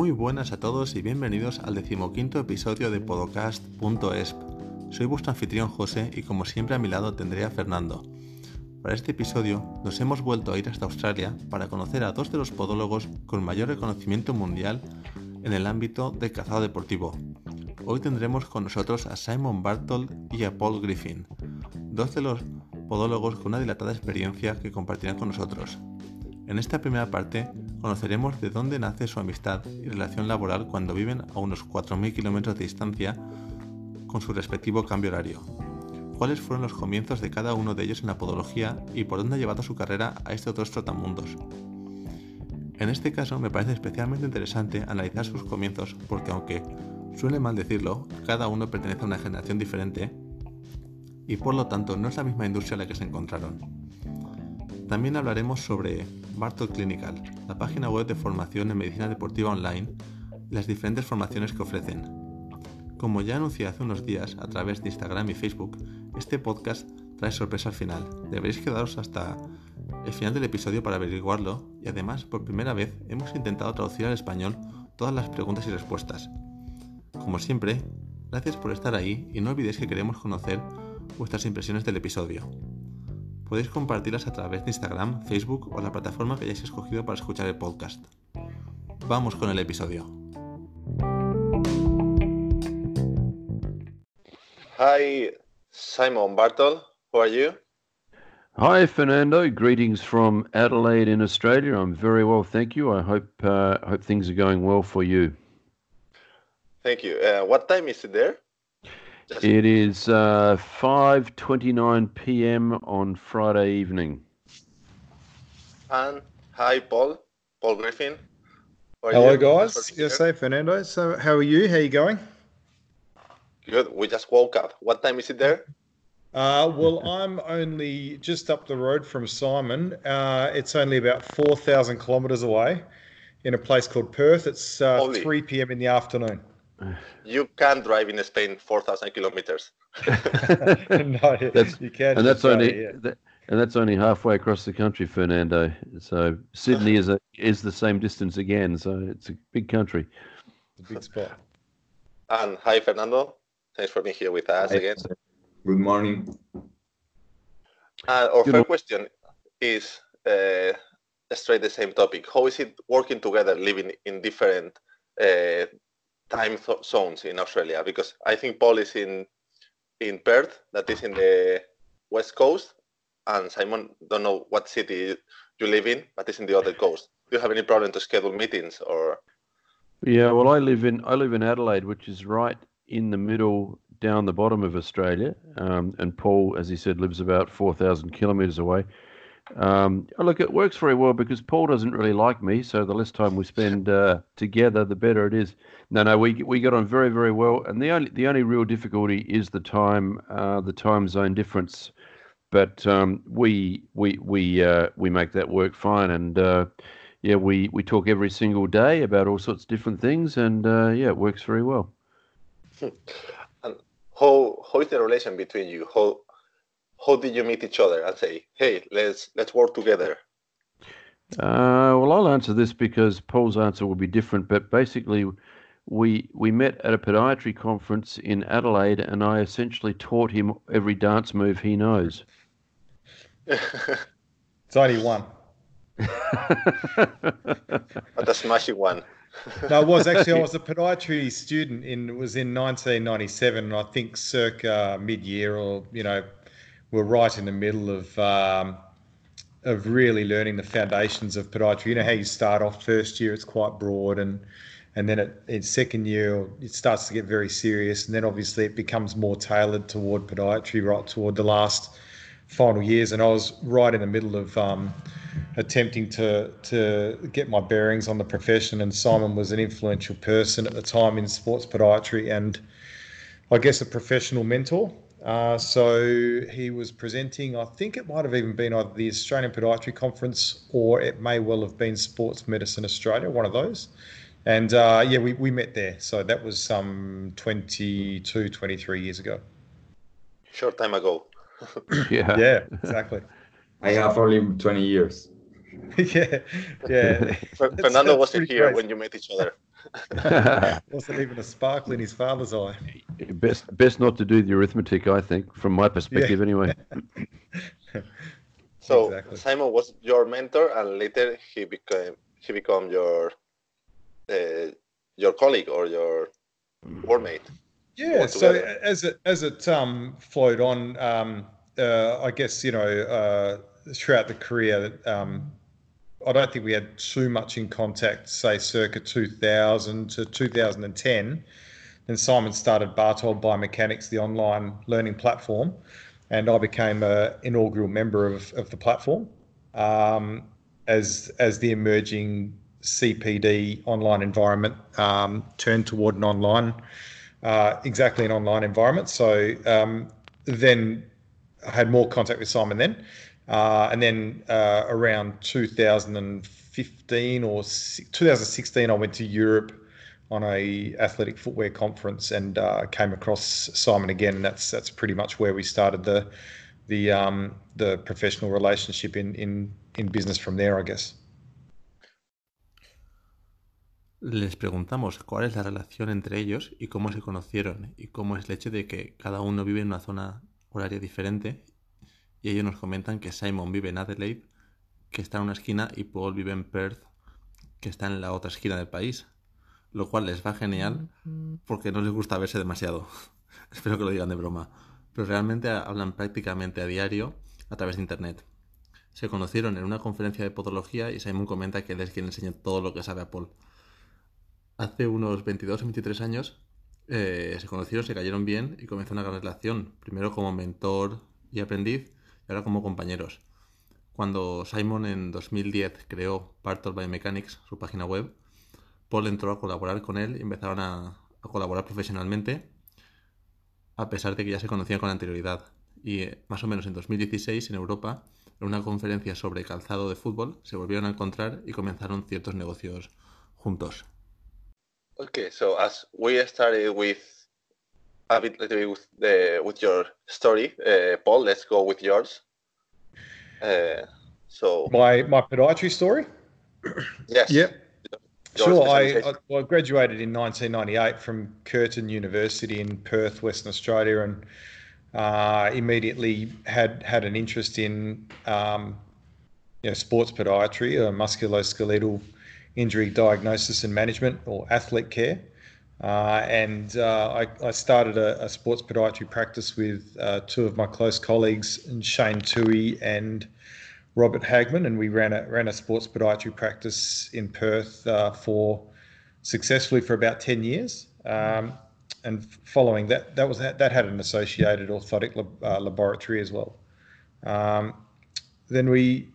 Muy buenas a todos y bienvenidos al decimoquinto episodio de Podcast.esp. Soy vuestro anfitrión José y como siempre a mi lado tendré a Fernando. Para este episodio nos hemos vuelto a ir hasta Australia para conocer a dos de los podólogos con mayor reconocimiento mundial en el ámbito del cazado deportivo. Hoy tendremos con nosotros a Simon Bartold y a Paul Griffin, dos de los podólogos con una dilatada experiencia que compartirán con nosotros. En esta primera parte conoceremos de dónde nace su amistad y relación laboral cuando viven a unos 4.000 kilómetros de distancia con su respectivo cambio horario. Cuáles fueron los comienzos de cada uno de ellos en la podología y por dónde ha llevado su carrera a estos dos trotamundos. En este caso me parece especialmente interesante analizar sus comienzos porque aunque suene mal decirlo, cada uno pertenece a una generación diferente y por lo tanto no es la misma industria en la que se encontraron. También hablaremos sobre Bartol Clinical, la página web de formación en medicina deportiva online y las diferentes formaciones que ofrecen. Como ya anuncié hace unos días a través de Instagram y Facebook, este podcast trae sorpresa al final. Deberéis quedaros hasta el final del episodio para averiguarlo y además por primera vez hemos intentado traducir al español todas las preguntas y respuestas. Como siempre, gracias por estar ahí y no olvidéis que queremos conocer vuestras impresiones del episodio. Podéis compartirlas a través de Instagram, Facebook o la plataforma que hayáis escogido para escuchar el podcast. Vamos con el episodio. Hi, Simon Bartol. How are you? Hi, Fernando. Greetings from Adelaide in Australia. I'm very well, thank you. I hope uh, hope things are going well for you. Thank you. Uh, what time is it there? It is uh, 5:29 p.m. on Friday evening. And hi, Paul. Paul Griffin. Hello, you? guys. Yes, hey, Fernando. So, how are you? How are you going? Good. We just woke up. What time is it there? Uh, well, I'm only just up the road from Simon. Uh, it's only about 4,000 kilometres away in a place called Perth. It's uh, 3 p.m. in the afternoon. You can drive in Spain 4,000 kilometers. no, that's, you can't. And that's only that, and that's only halfway across the country, Fernando. So Sydney is a is the same distance again. So it's a big country. It's a big spot. And hi, Fernando. Thanks for being here with us again. Good morning. Uh, our Good first question is uh, straight the same topic. How is it working together, living in different uh, time zones in Australia because I think Paul is in in Perth, that is in the west coast, and Simon don't know what city you live in, but it's in the other coast. Do you have any problem to schedule meetings or? Yeah, well, I live in I live in Adelaide, which is right in the middle, down the bottom of Australia, um, and Paul, as he said, lives about four thousand kilometres away. Um, look, it works very well because Paul doesn't really like me, so the less time we spend uh, together, the better it is. No, no, we we got on very, very well, and the only the only real difficulty is the time uh, the time zone difference. But um, we we we uh, we make that work fine, and uh, yeah, we we talk every single day about all sorts of different things, and uh, yeah, it works very well. and how how is the relation between you? How how did you meet each other and say, "Hey, let's let's work together"? Uh, well, I'll answer this because Paul's answer will be different. But basically, we we met at a podiatry conference in Adelaide, and I essentially taught him every dance move he knows. it's only one. but a smashing one. no, it was actually I was a podiatry student in it was in 1997, and I think circa mid-year or you know we're right in the middle of um, of really learning the foundations of podiatry. You know how you start off first year; it's quite broad, and and then it, in second year it starts to get very serious, and then obviously it becomes more tailored toward podiatry right toward the last final years. And I was right in the middle of um, attempting to to get my bearings on the profession, and Simon was an influential person at the time in sports podiatry, and I guess a professional mentor. Uh, so he was presenting, I think it might have even been either the Australian Podiatry Conference or it may well have been Sports Medicine Australia, one of those. And uh, yeah, we, we met there. So that was some 22, 23 years ago. Short time ago. yeah. Yeah, exactly. I have only 20 years. yeah, yeah. Fernando wasn't here crazy. when you met each other. wasn't even a sparkle in his father's eye. Best, best not to do the arithmetic, I think, from my perspective, yeah. anyway. so exactly. Simon was your mentor, and later he became he became your uh, your colleague or your workmate. Yeah. So as it as it um, flowed on, um, uh, I guess you know uh, throughout the career, um, I don't think we had too much in contact. Say circa 2000 to 2010. Then Simon started Bartold Biomechanics, the online learning platform, and I became an inaugural member of, of the platform um, as as the emerging CPD online environment um, turned toward an online, uh, exactly an online environment. So um, then I had more contact with Simon then. Uh, and then uh, around 2015 or 2016, I went to Europe on a athletic footwear conference and uh, came across Simon again. And that's that's pretty much where we started the the um, the professional relationship in, in in business from there, I guess. Les preguntamos cuál es la relación entre ellos y cómo se conocieron y cómo es el hecho de que cada uno vive en una zona horaria diferente y ellos nos comentan que Simon vive en Adelaide, que está en una esquina, y Paul vive en Perth, que está en la otra esquina del país, lo cual les va genial porque no les gusta verse demasiado. Espero que lo digan de broma, pero realmente hablan prácticamente a diario a través de Internet. Se conocieron en una conferencia de podología y Simon comenta que él es quien enseña todo lo que sabe a Paul hace unos 22 o 23 años eh, se conocieron, se cayeron bien y comenzó una gran relación, primero como mentor y aprendiz ahora como compañeros. Cuando Simon en 2010 creó Part of Biomechanics, su página web, Paul entró a colaborar con él y empezaron a, a colaborar profesionalmente, a pesar de que ya se conocían con anterioridad. Y eh, más o menos en 2016 en Europa, en una conferencia sobre calzado de fútbol, se volvieron a encontrar y comenzaron ciertos negocios juntos. Okay, so as we started with a bit with the with your story, uh, Paul, let's go with yours. Uh, so my my podiatry story. yes. Yep. Sure. I, I, I, graduated in 1998 from Curtin University in Perth, Western Australia, and uh, immediately had had an interest in um, you know sports podiatry, or musculoskeletal injury diagnosis and management or athlete care. Uh, and uh, I, I, started a, a, sports podiatry practice with uh, two of my close colleagues, Shane Tui and Robert Hagman, and we ran a ran a sports podiatry practice in Perth uh, for successfully for about ten years. Um, and following that, that was that, had an associated orthotic lab, uh, laboratory as well. Um, then we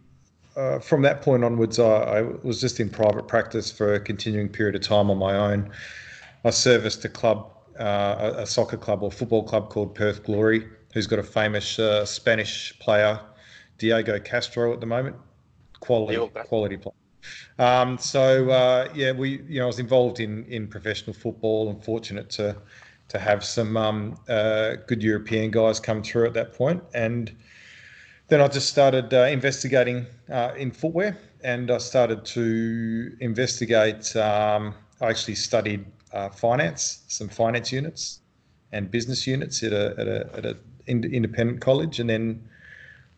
uh, from that point onwards, I, I, was just in private practice for a continuing period of time on my own. I serviced a club, uh, a, soccer club or football club called Perth Glory, who's got a famous uh, Spanish player, Diego Castro, at the moment. Quality, quality player. Um, so uh, yeah, we you know I was involved in in professional football and fortunate to to have some um, uh, good European guys come through at that point. point and then I just started uh, investigating uh, in footwear, and I started to investigate. Um, I actually studied uh, finance, some finance units, and business units at a at a, at a independent college, and then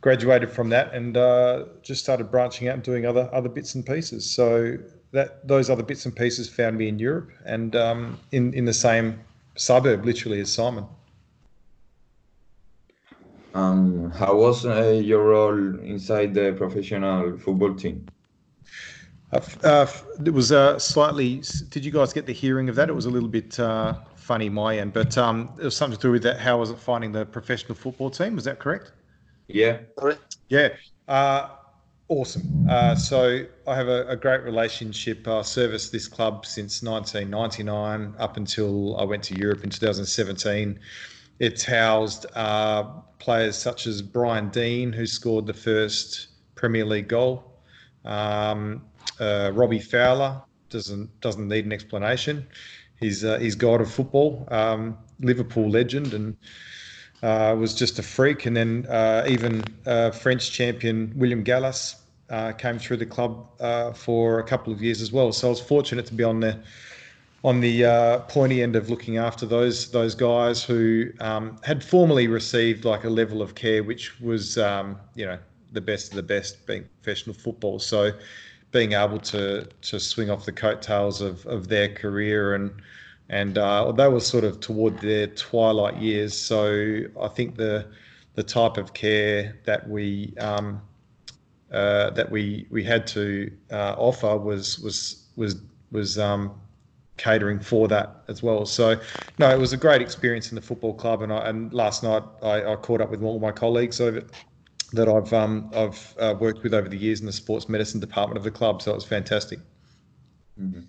graduated from that, and uh, just started branching out and doing other other bits and pieces. So that those other bits and pieces found me in Europe and um, in in the same suburb, literally as Simon. Um, how was uh, your role inside the professional football team? Uh, uh, it was uh, slightly. Did you guys get the hearing of that? It was a little bit uh, funny my end, but um, it was something to do with that. How was it finding the professional football team? Was that correct? Yeah. Correct. Yeah. Uh, awesome. Uh, so I have a, a great relationship. I serviced this club since 1999 up until I went to Europe in 2017. It's housed uh, players such as Brian Deane, who scored the first Premier League goal. Um, uh, Robbie Fowler doesn't doesn't need an explanation. He's uh, he's god of football, um, Liverpool legend, and uh, was just a freak. And then uh, even uh, French champion William Gallas uh, came through the club for a couple of years as well. So I was fortunate to be on the on the pointy end of looking after those those guys who um, had formerly received like a level of care which was um, you know the best of the best being professional football. So being able to to swing off the coattails of, of their career and and uh, they were sort of toward their twilight years. So I think the the type of care that we um, uh, that we we had to uh, offer was was was was um, catering for that as well. So no, it was a great experience in the football club, and I, and last night I, I caught up with all my colleagues over that I've um, I've uh, worked with over the years in the sports medicine department of the club. So it was fantastic. Mm-hmm.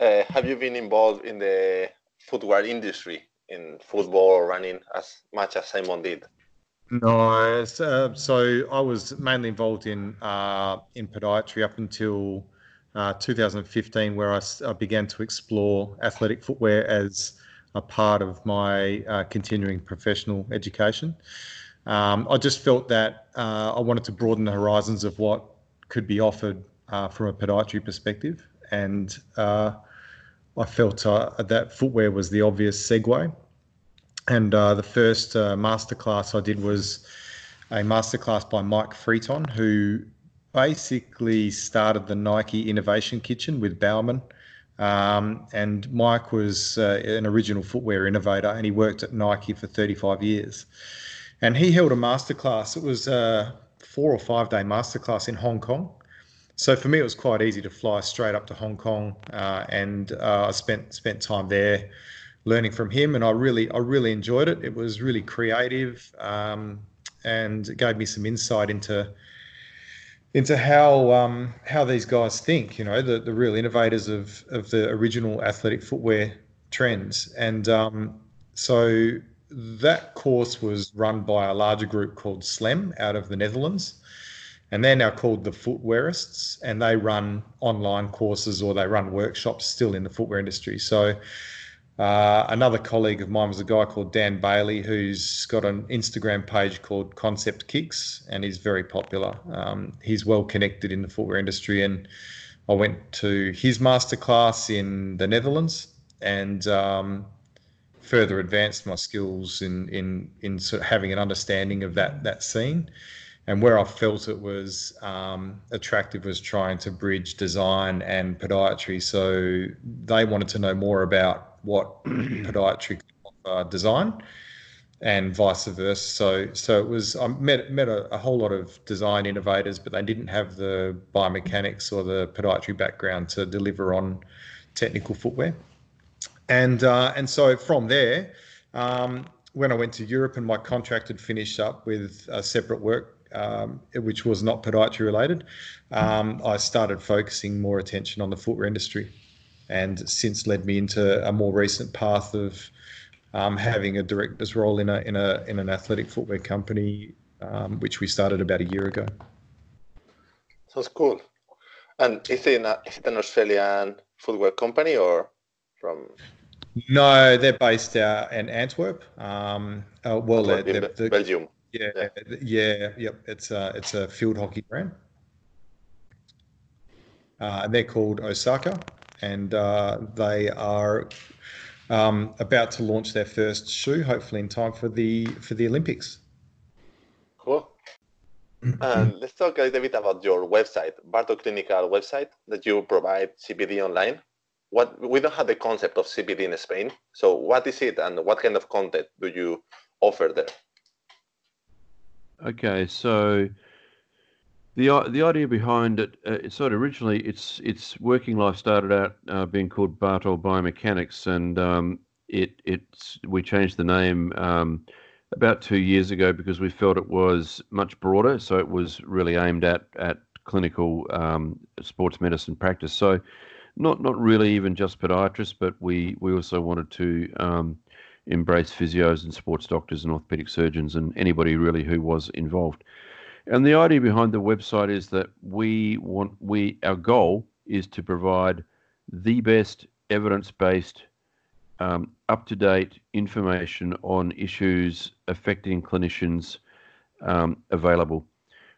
Uh, have you been involved in the footwear industry in football or running as much as Simon did? No, uh, so I was mainly involved in uh, in podiatry up until uh, 2015, where I, I, began to explore athletic footwear as a part of my uh, continuing professional education. Um, I just felt that uh, I wanted to broaden the horizons of what could be offered uh, from a podiatry perspective, and I felt that footwear was the obvious segue. And uh, the first uh, masterclass I did was a masterclass by Mike Friton, who basically started the Nike Innovation Kitchen with Bowerman. Um, and Mike was uh, an original footwear innovator, and he worked at Nike for 35 years. And he held a masterclass. It was a four or five day masterclass in Hong Kong. So for me, it was quite easy to fly straight up to Hong Kong, uh, and uh, I spent spent time there learning from him, and I really I really enjoyed it. It was really creative, um, and it gave me some insight into into how um, how these guys think. You know, the the real innovators of of the original athletic footwear trends, and um, so that course was run by a larger group called SLEM out of the Netherlands. And they're now called the Footwearists, and they run online courses or they run workshops still in the footwear industry. So uh, another colleague of mine was a guy called Dan Bailey, who's got an Instagram page called Concept Kicks, and he's very popular. Um, he's well connected in the footwear industry, and I went to his masterclass in the Netherlands, and um, further advanced my skills in in in sort of having an understanding of that that scene. And where I felt it was um, attractive was trying to bridge design and podiatry. So they wanted to know more about what podiatry uh, design and vice versa. So, so it was I met met a, a, whole lot of design innovators, but they didn't have the biomechanics or the podiatry background to deliver on technical footwear. And uh, and so from there, um, when I went to Europe and my contract had finished up with a separate work, um, which was not podiatry related, um, I started focusing more attention on the footwear industry and since led me into a more recent path of um, having a director's role in a in a in an athletic footwear company, um, which we started about a year ago. Sounds cool. And is it, a, is it an Australian footwear company or from? No, they're based out in Antwerp. Um, uh, well, they're, they're, they're, Belgium. Yeah, yeah, yeah, yep. It's a it's a field hockey brand, uh, and they're called Osaka and uh, they are um, about to launch their first shoe, hopefully in time for the for the Olympics. Cool. let's talk a little bit about your website, Bartold Clinical website that you provide CPD online. What we don't have the concept of CPD in Spain, so what is it, and what kind of content do you offer there? Okay, so the the idea behind it, uh, it sort of originally its its working life started out uh, being called Bartold Biomechanics, and um, it it's we changed the name um, about two years ago because we felt it was much broader. So it was really aimed at at clinical um, sports medicine practice. So not not really even just podiatrists, but we we also wanted to um, embrace physios and sports doctors and orthopedic surgeons and anybody really who was involved. And the idea behind the website is that we want we our goal is to provide the best evidence-based, um, up-to-date information on issues affecting clinicians um, available.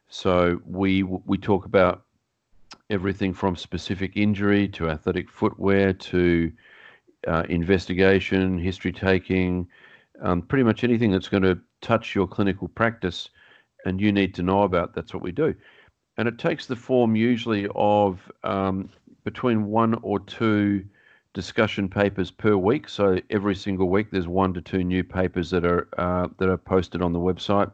So we we talk about everything from specific injury to athletic footwear to uh, investigation, history taking, um, pretty much anything that's going to touch your clinical practice and you need to know about. That's what we do. And it takes the form usually of um, between one or two discussion papers per week. So every single week, there's one to two new papers that are uh, that are posted on the website.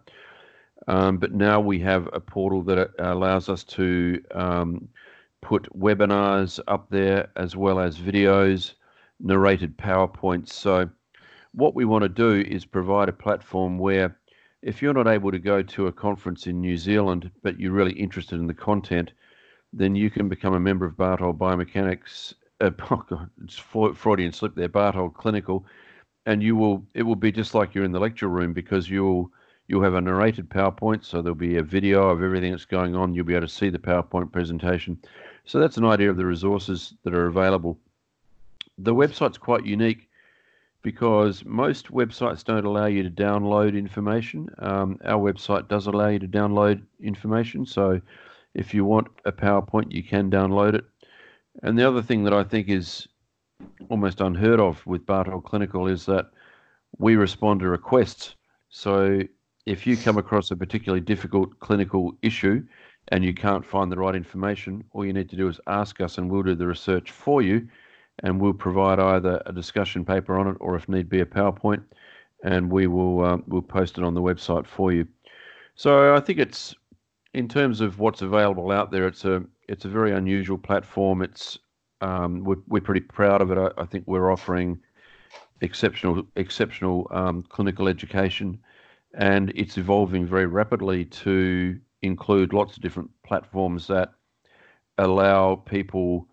Um, but now we have a portal that allows us to um, put webinars up there as well as videos, narrated PowerPoints. So what we want to do is provide a platform where if you're not able to go to a conference in New Zealand, but you're really interested in the content, then you can become a member of Bartold Biomechanics. Uh, oh God, it's Freudian slip there, Bartold Clinical, and you will. It will be just like you're in the lecture room because you'll you'll have a narrated PowerPoint, so there'll be a video of everything that's going on. You'll be able to see the PowerPoint presentation. So that's an idea of the resources that are available. The website's quite unique because most websites don't allow you to download information. Um, our website does allow you to download information, so if you want a PowerPoint, you can download it. And the other thing that I think is almost unheard of with Bartold Clinical is that we respond to requests. So if you come across a particularly difficult clinical issue and you can't find the right information, all you need to do is ask us and we'll do the research for you and we'll provide either a discussion paper on it or, if need be, a PowerPoint, and we will uh, we'll post it on the website for you. So I think it's in terms of what's available out there, it's a it's a very unusual platform. It's um, we're, we're pretty proud of it. I, I, think we're offering exceptional exceptional um, clinical education, and it's evolving very rapidly to include lots of different platforms that allow people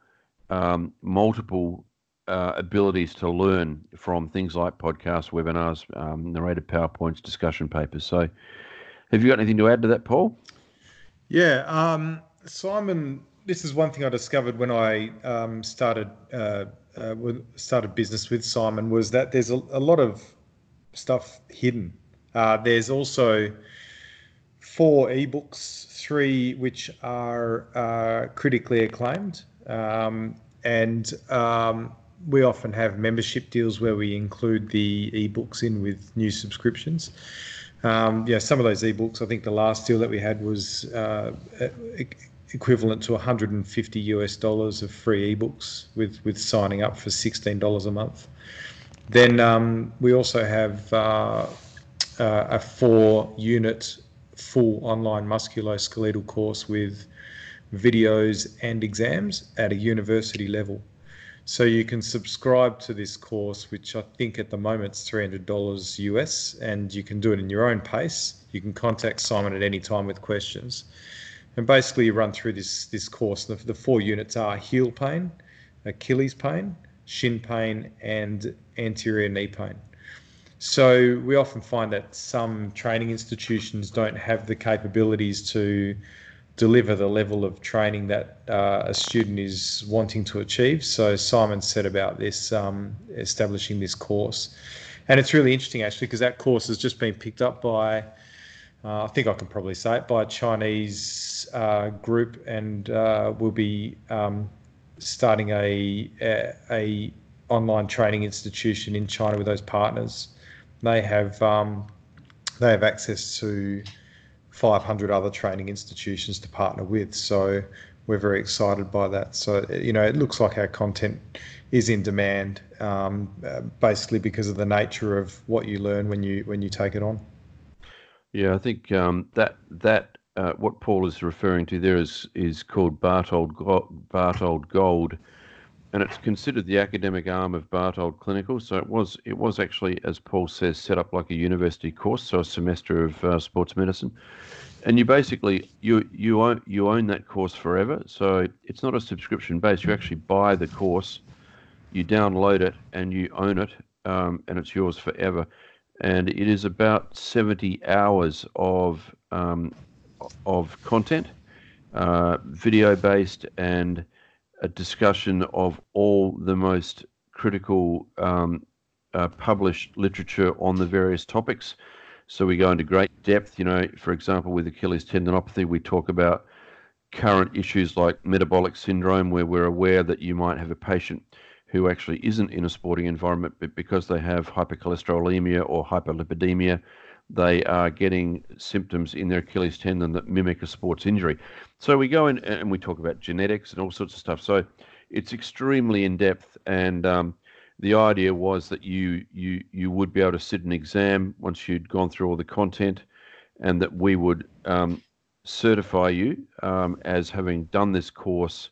um, multiple uh, abilities to learn from things like podcasts, webinars, um, narrated PowerPoints, discussion papers. So, have you got anything to add to that, Paul? Yeah, um, Simon. This is one thing I discovered when I um, started uh, uh, started business with Simon was that there's a, a lot of stuff hidden. Uh, there's also four ebooks, three which are uh, critically acclaimed, um, and um, we often have membership deals where we include the ebooks in with new subscriptions. Um, yeah, some of those ebooks, I think the last deal that we had was uh, equivalent to 150 US dollars of free ebooks with, with signing up for $16 a month. Then um, we also have uh, uh, a four unit full online musculoskeletal course with videos and exams at a university level. So you can subscribe to this course, which I think at the moment is $300 US, and you can do it in your own pace. You can contact Simon at any time with questions. And basically, you run through this, this course. The, the four units are heel pain, Achilles pain, shin pain, and anterior knee pain. So we often find that some training institutions don't have the capabilities to deliver the level of training that uh, a student is wanting to achieve. So Simon said about this, um, establishing this course. And it's really interesting actually because that course has just been picked up by, uh, I think I can probably say it, by a Chinese uh, group and uh, will be um, starting a, a, a, online training institution in China with those partners. They have um, they have access to 500 other training institutions to partner with. So we're very excited by that. So, you know, it looks like our content is in demand, um, basically because of the nature of what you learn when you when you take it on. Yeah, I think um, that that uh, what Paul is referring to there is is called Bartold Bartold Gold, and it's considered the academic arm of Bartold Clinical. So it was it was actually, as Paul says, set up like a university course, so a semester of uh, sports medicine, and you basically you you own you own that course forever. So it's not a subscription base. You actually buy the course, you download it, and you own it, um, and it's yours forever. And it is about seventy hours of um, of content, uh, video based and a discussion of all the most critical um, uh, published literature on the various topics. So we go into great depth. You know, for example, with Achilles tendinopathy, we talk about current issues like metabolic syndrome, where we're aware that you might have a patient who actually isn't in a sporting environment, but because they have hypercholesterolemia or hyperlipidemia, they are getting symptoms in their Achilles tendon that mimic a sports injury. So we go in and we talk about genetics and all sorts of stuff. So it's extremely in depth, and um, the idea was that you you you would be able to sit an exam once you'd gone through all the content, and that we would um, certify you um, as having done this course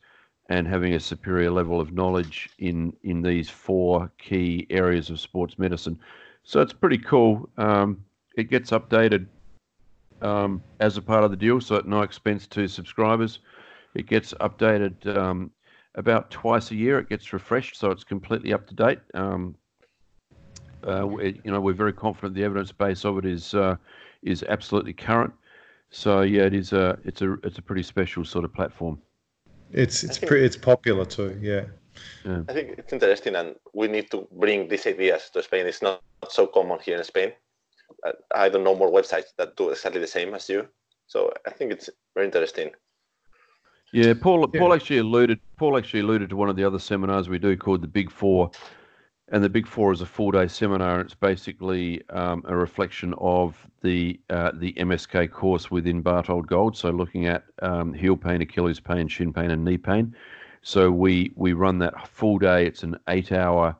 and having a superior level of knowledge in in these four key areas of sports medicine. So it's pretty cool. Um, it gets updated um, as a part of the deal, so at no expense to subscribers. It gets updated um, about twice a year. It gets refreshed, so it's completely up to date. Um, uh, we, you know, we're very confident the evidence base of it is uh, is absolutely current. So yeah, it is a it's a it's a pretty special sort of platform. It's it's pretty it's popular too. Yeah. yeah. I think it's interesting, and we need to bring these ideas to Spain. It's not, not so common here in Spain. I don't know more websites that do exactly the same as you. So I think it's very interesting. Yeah, Paul. Yeah. Paul actually alluded. Paul actually alluded to one of the other seminars we do called the Big Four, and the Big Four is a four-day seminar. It's basically um, a reflection of the uh, the MSK course within Bartold Gold. So looking at um, heel pain, Achilles pain, shin pain, and knee pain. So we we run that full day. It's an eight-hour,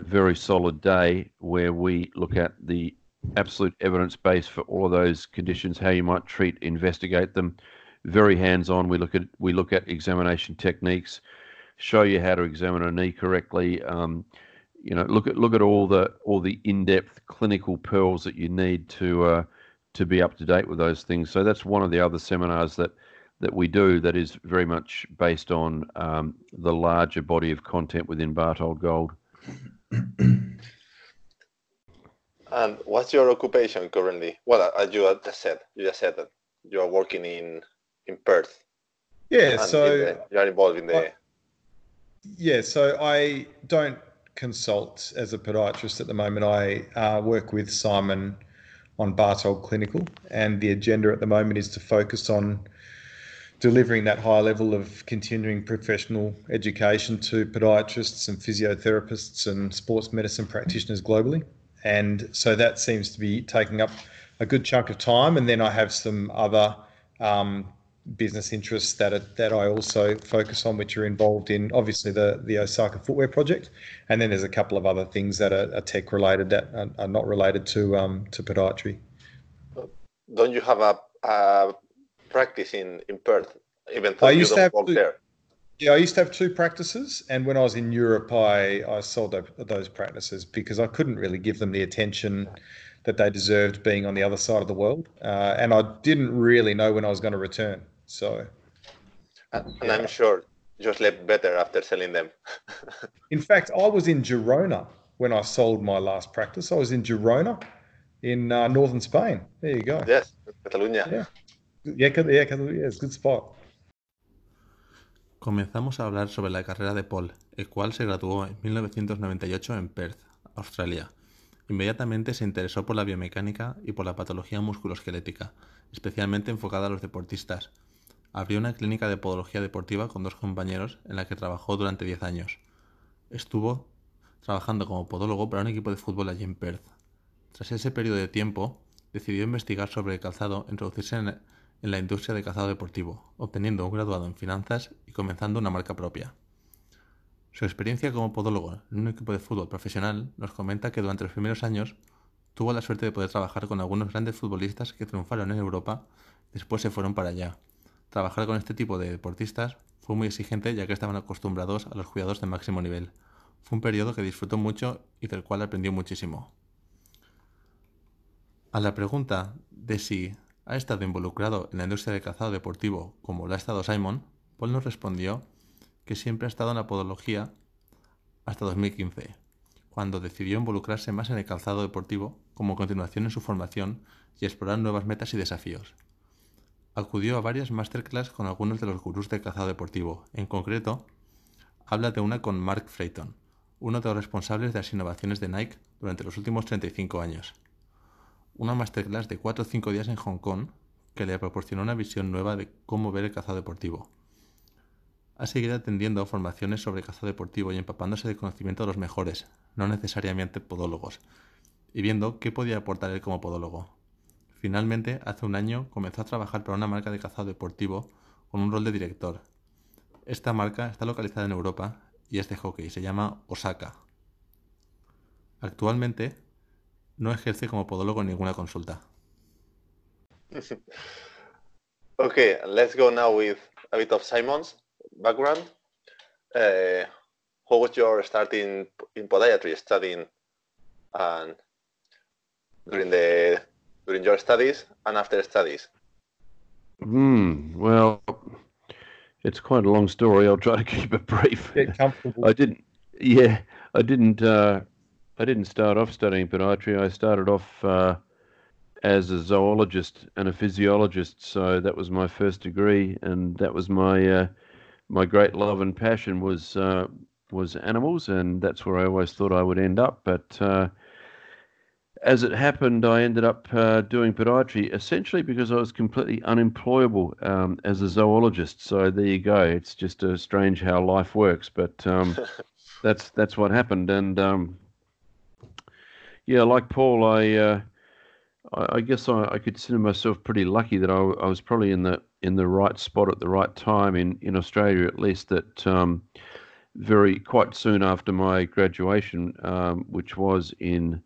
very solid day where we look at the absolute evidence base for all of those conditions, how you might treat, investigate them. Very hands-on. We look at we look at examination techniques, show you how to examine a knee correctly. Um, you know, look at look at all the all the in-depth clinical pearls that you need to uh, to be up to date with those things. So that's one of the other seminars that that we do that is very much based on um, the larger body of content within Bartold Gold. And what's your occupation currently? Well, as you just said, you just said that you are working in in Perth. Yeah, so the, you are involved in the. I, yeah, so I don't consult as a podiatrist at the moment. I uh, work with Simon on Bartold Clinical, and the agenda at the moment is to focus on delivering that high level of continuing professional education to podiatrists and physiotherapists and sports medicine practitioners globally and so that seems to be taking up a good chunk of time. And then I have some other um, business interests that are, that I also focus on, which are involved in obviously the the Osaka Footwear Project, and then there's a couple of other things that are, are tech related that are, are, not related to um, to podiatry. Don't you have a, a practice in in Perth, even though I used you don't to have work there? Yeah, I used to have two practices, and when I was in Europe, I, I sold those practices because I couldn't really give them the attention that they deserved being on the other side of the world, uh, and I didn't really know when I was going to return. So, and, and yeah. I'm sure you slept better after selling them. in fact, I was in Girona when I sold my last practice. I was in Girona in uh, northern Spain. There you go. Yes, Catalonia. Yeah, yeah, yeah, yeah it's a good spot. Comenzamos a hablar sobre la carrera de Paul, el cual se graduó en 1998 en Perth, Australia. Inmediatamente se interesó por la biomecánica y por la patología musculoesquelética, especialmente enfocada a los deportistas. Abrió una clínica de podología deportiva con dos compañeros en la que trabajó durante 10 años. Estuvo trabajando como podólogo para un equipo de fútbol allí en Perth. Tras ese periodo de tiempo, decidió investigar sobre el calzado, introducirse en en la industria de calzado deportivo, obteniendo un graduado en finanzas y comenzando una marca propia. Su experiencia como podólogo en un equipo de fútbol profesional nos comenta que durante los primeros años tuvo la suerte de poder trabajar con algunos grandes futbolistas que triunfaron en Europa después se fueron para allá. Trabajar con este tipo de deportistas fue muy exigente ya que estaban acostumbrados a los cuidados de máximo nivel. Fue un periodo que disfrutó mucho y del cual aprendió muchísimo. A la pregunta de si ha estado involucrado en la industria del calzado deportivo como lo ha estado Simon, Paul nos respondió que siempre ha estado en la podología hasta 2015, cuando decidió involucrarse más en el calzado deportivo como continuación en su formación y explorar nuevas metas y desafíos. Acudió a varias masterclass con algunos de los gurús del calzado deportivo. En concreto, habla de una con Mark Freyton, uno de los responsables de las innovaciones de Nike durante los últimos 35 años. Una masterclass de 4 o 5 días en Hong Kong que le proporcionó una visión nueva de cómo ver el cazado deportivo. Ha seguido atendiendo formaciones sobre cazado deportivo y empapándose de conocimiento de los mejores, no necesariamente podólogos, y viendo qué podía aportar él como podólogo. Finalmente, hace un año comenzó a trabajar para una marca de cazado deportivo con un rol de director. Esta marca está localizada en Europa y es de hockey, se llama Osaka. Actualmente no ejerce como podólogo en ninguna consulta. okay, let's go now with a bit of Simon's background. Uh, how was your starting in podiatry, studying and during the during your studies and after studies? Hmm. Well, it's quite a long story. I'll try to keep it brief. Get comfortable. I didn't. Yeah, I didn't. Uh, I didn't start off studying podiatry. I started off uh, as a zoologist and a physiologist. So that was my first degree, and that was my uh, my great love and passion was uh, was animals, and that's where I always thought I would end up. But uh, as it happened, I ended up uh, doing podiatry essentially because I was completely unemployable um, as a zoologist. So there you go. It's just a strange how life works, but um, that's that's what happened. And um, yeah, like Paul, I uh, I, I, guess I, I, consider myself pretty lucky that I, I, was probably in the in the right spot at the right time in in Australia, at least. That um, very quite soon after my graduation, um, which was in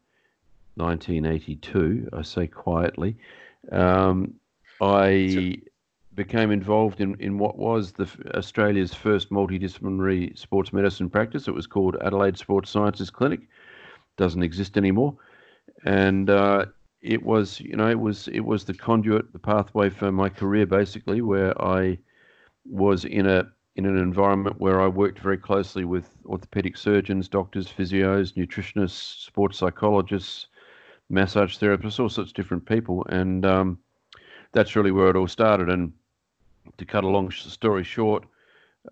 1982, I say quietly, um, I became involved in, in what was the Australia's first multidisciplinary sports medicine practice. It was called Adelaide Sports Sciences Clinic. Doesn't exist anymore, and uh, it was you know it was it was the conduit, the pathway for my career basically, where I was in a in an environment where I worked very closely with orthopedic surgeons, doctors, physios, nutritionists, sports psychologists, massage therapists, all sorts of different people, and um, that's really where it all started. And to cut a long story short,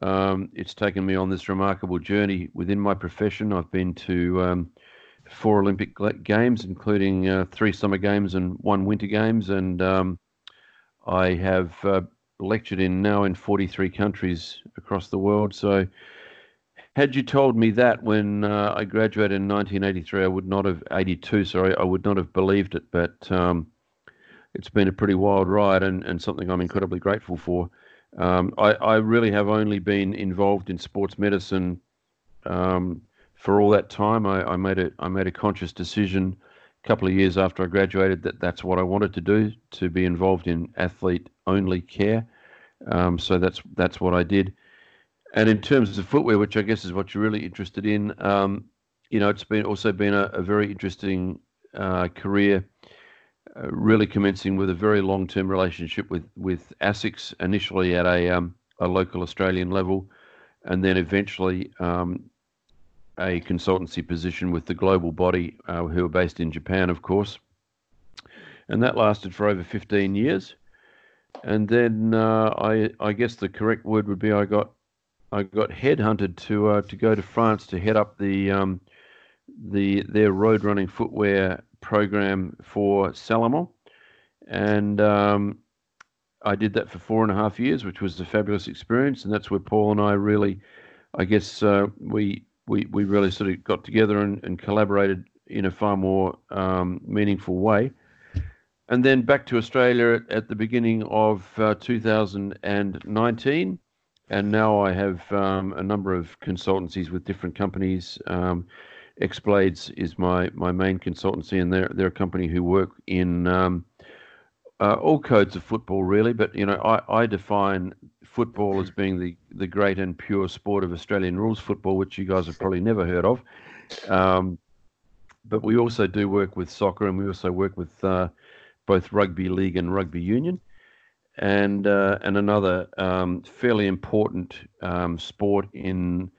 um, it's taken me on this remarkable journey within my profession. I've been to um, four Olympic games, including uh, three summer games and one winter games, and um, I have uh, lectured in now in 43 countries across the world. So had you told me that when uh, I graduated in 1983, I would not have 82. Sorry, I would not have believed it. But um, it's been a pretty wild ride and, and something I'm incredibly grateful for. Um, I, I, really have only been involved in sports medicine um, for all that time. I, I, made a I made a conscious decision a couple of years after I graduated that that's what I wanted to do to be involved in athlete only care. Um, so that's that's what I did. And in terms of footwear, which I guess is what you're really interested in, um, you know, it's been also been a, a very interesting uh, career. Uh, really commencing with a very long-term relationship with with ASICS initially at a um, a local Australian level, and then eventually um, a consultancy position with the global body uh, who are based in Japan, of course. And that lasted for over 15 years. And then uh, I I guess the correct word would be I got I got headhunted to uh, to go to France to head up the um, the their road running footwear program for Salomon, and um, I did that for four and a half years, which was a fabulous experience, and that's where Paul and I really, I guess, uh, we we we really sort of got together and, and collaborated in a far more um, meaningful way. And then back to Australia at, at the beginning of uh, 2019 and now I have um, a number of consultancies with different companies. Um, Xblades is my my main consultancy, and they're they're a company who work in um, uh, all codes of football, really. But you know, I, I define football as being the the great and pure sport of Australian rules football, which you guys have probably never heard of. Um, but we also do work with soccer, and we also work with uh, both rugby league and rugby union and uh, and another um, fairly important um, sport in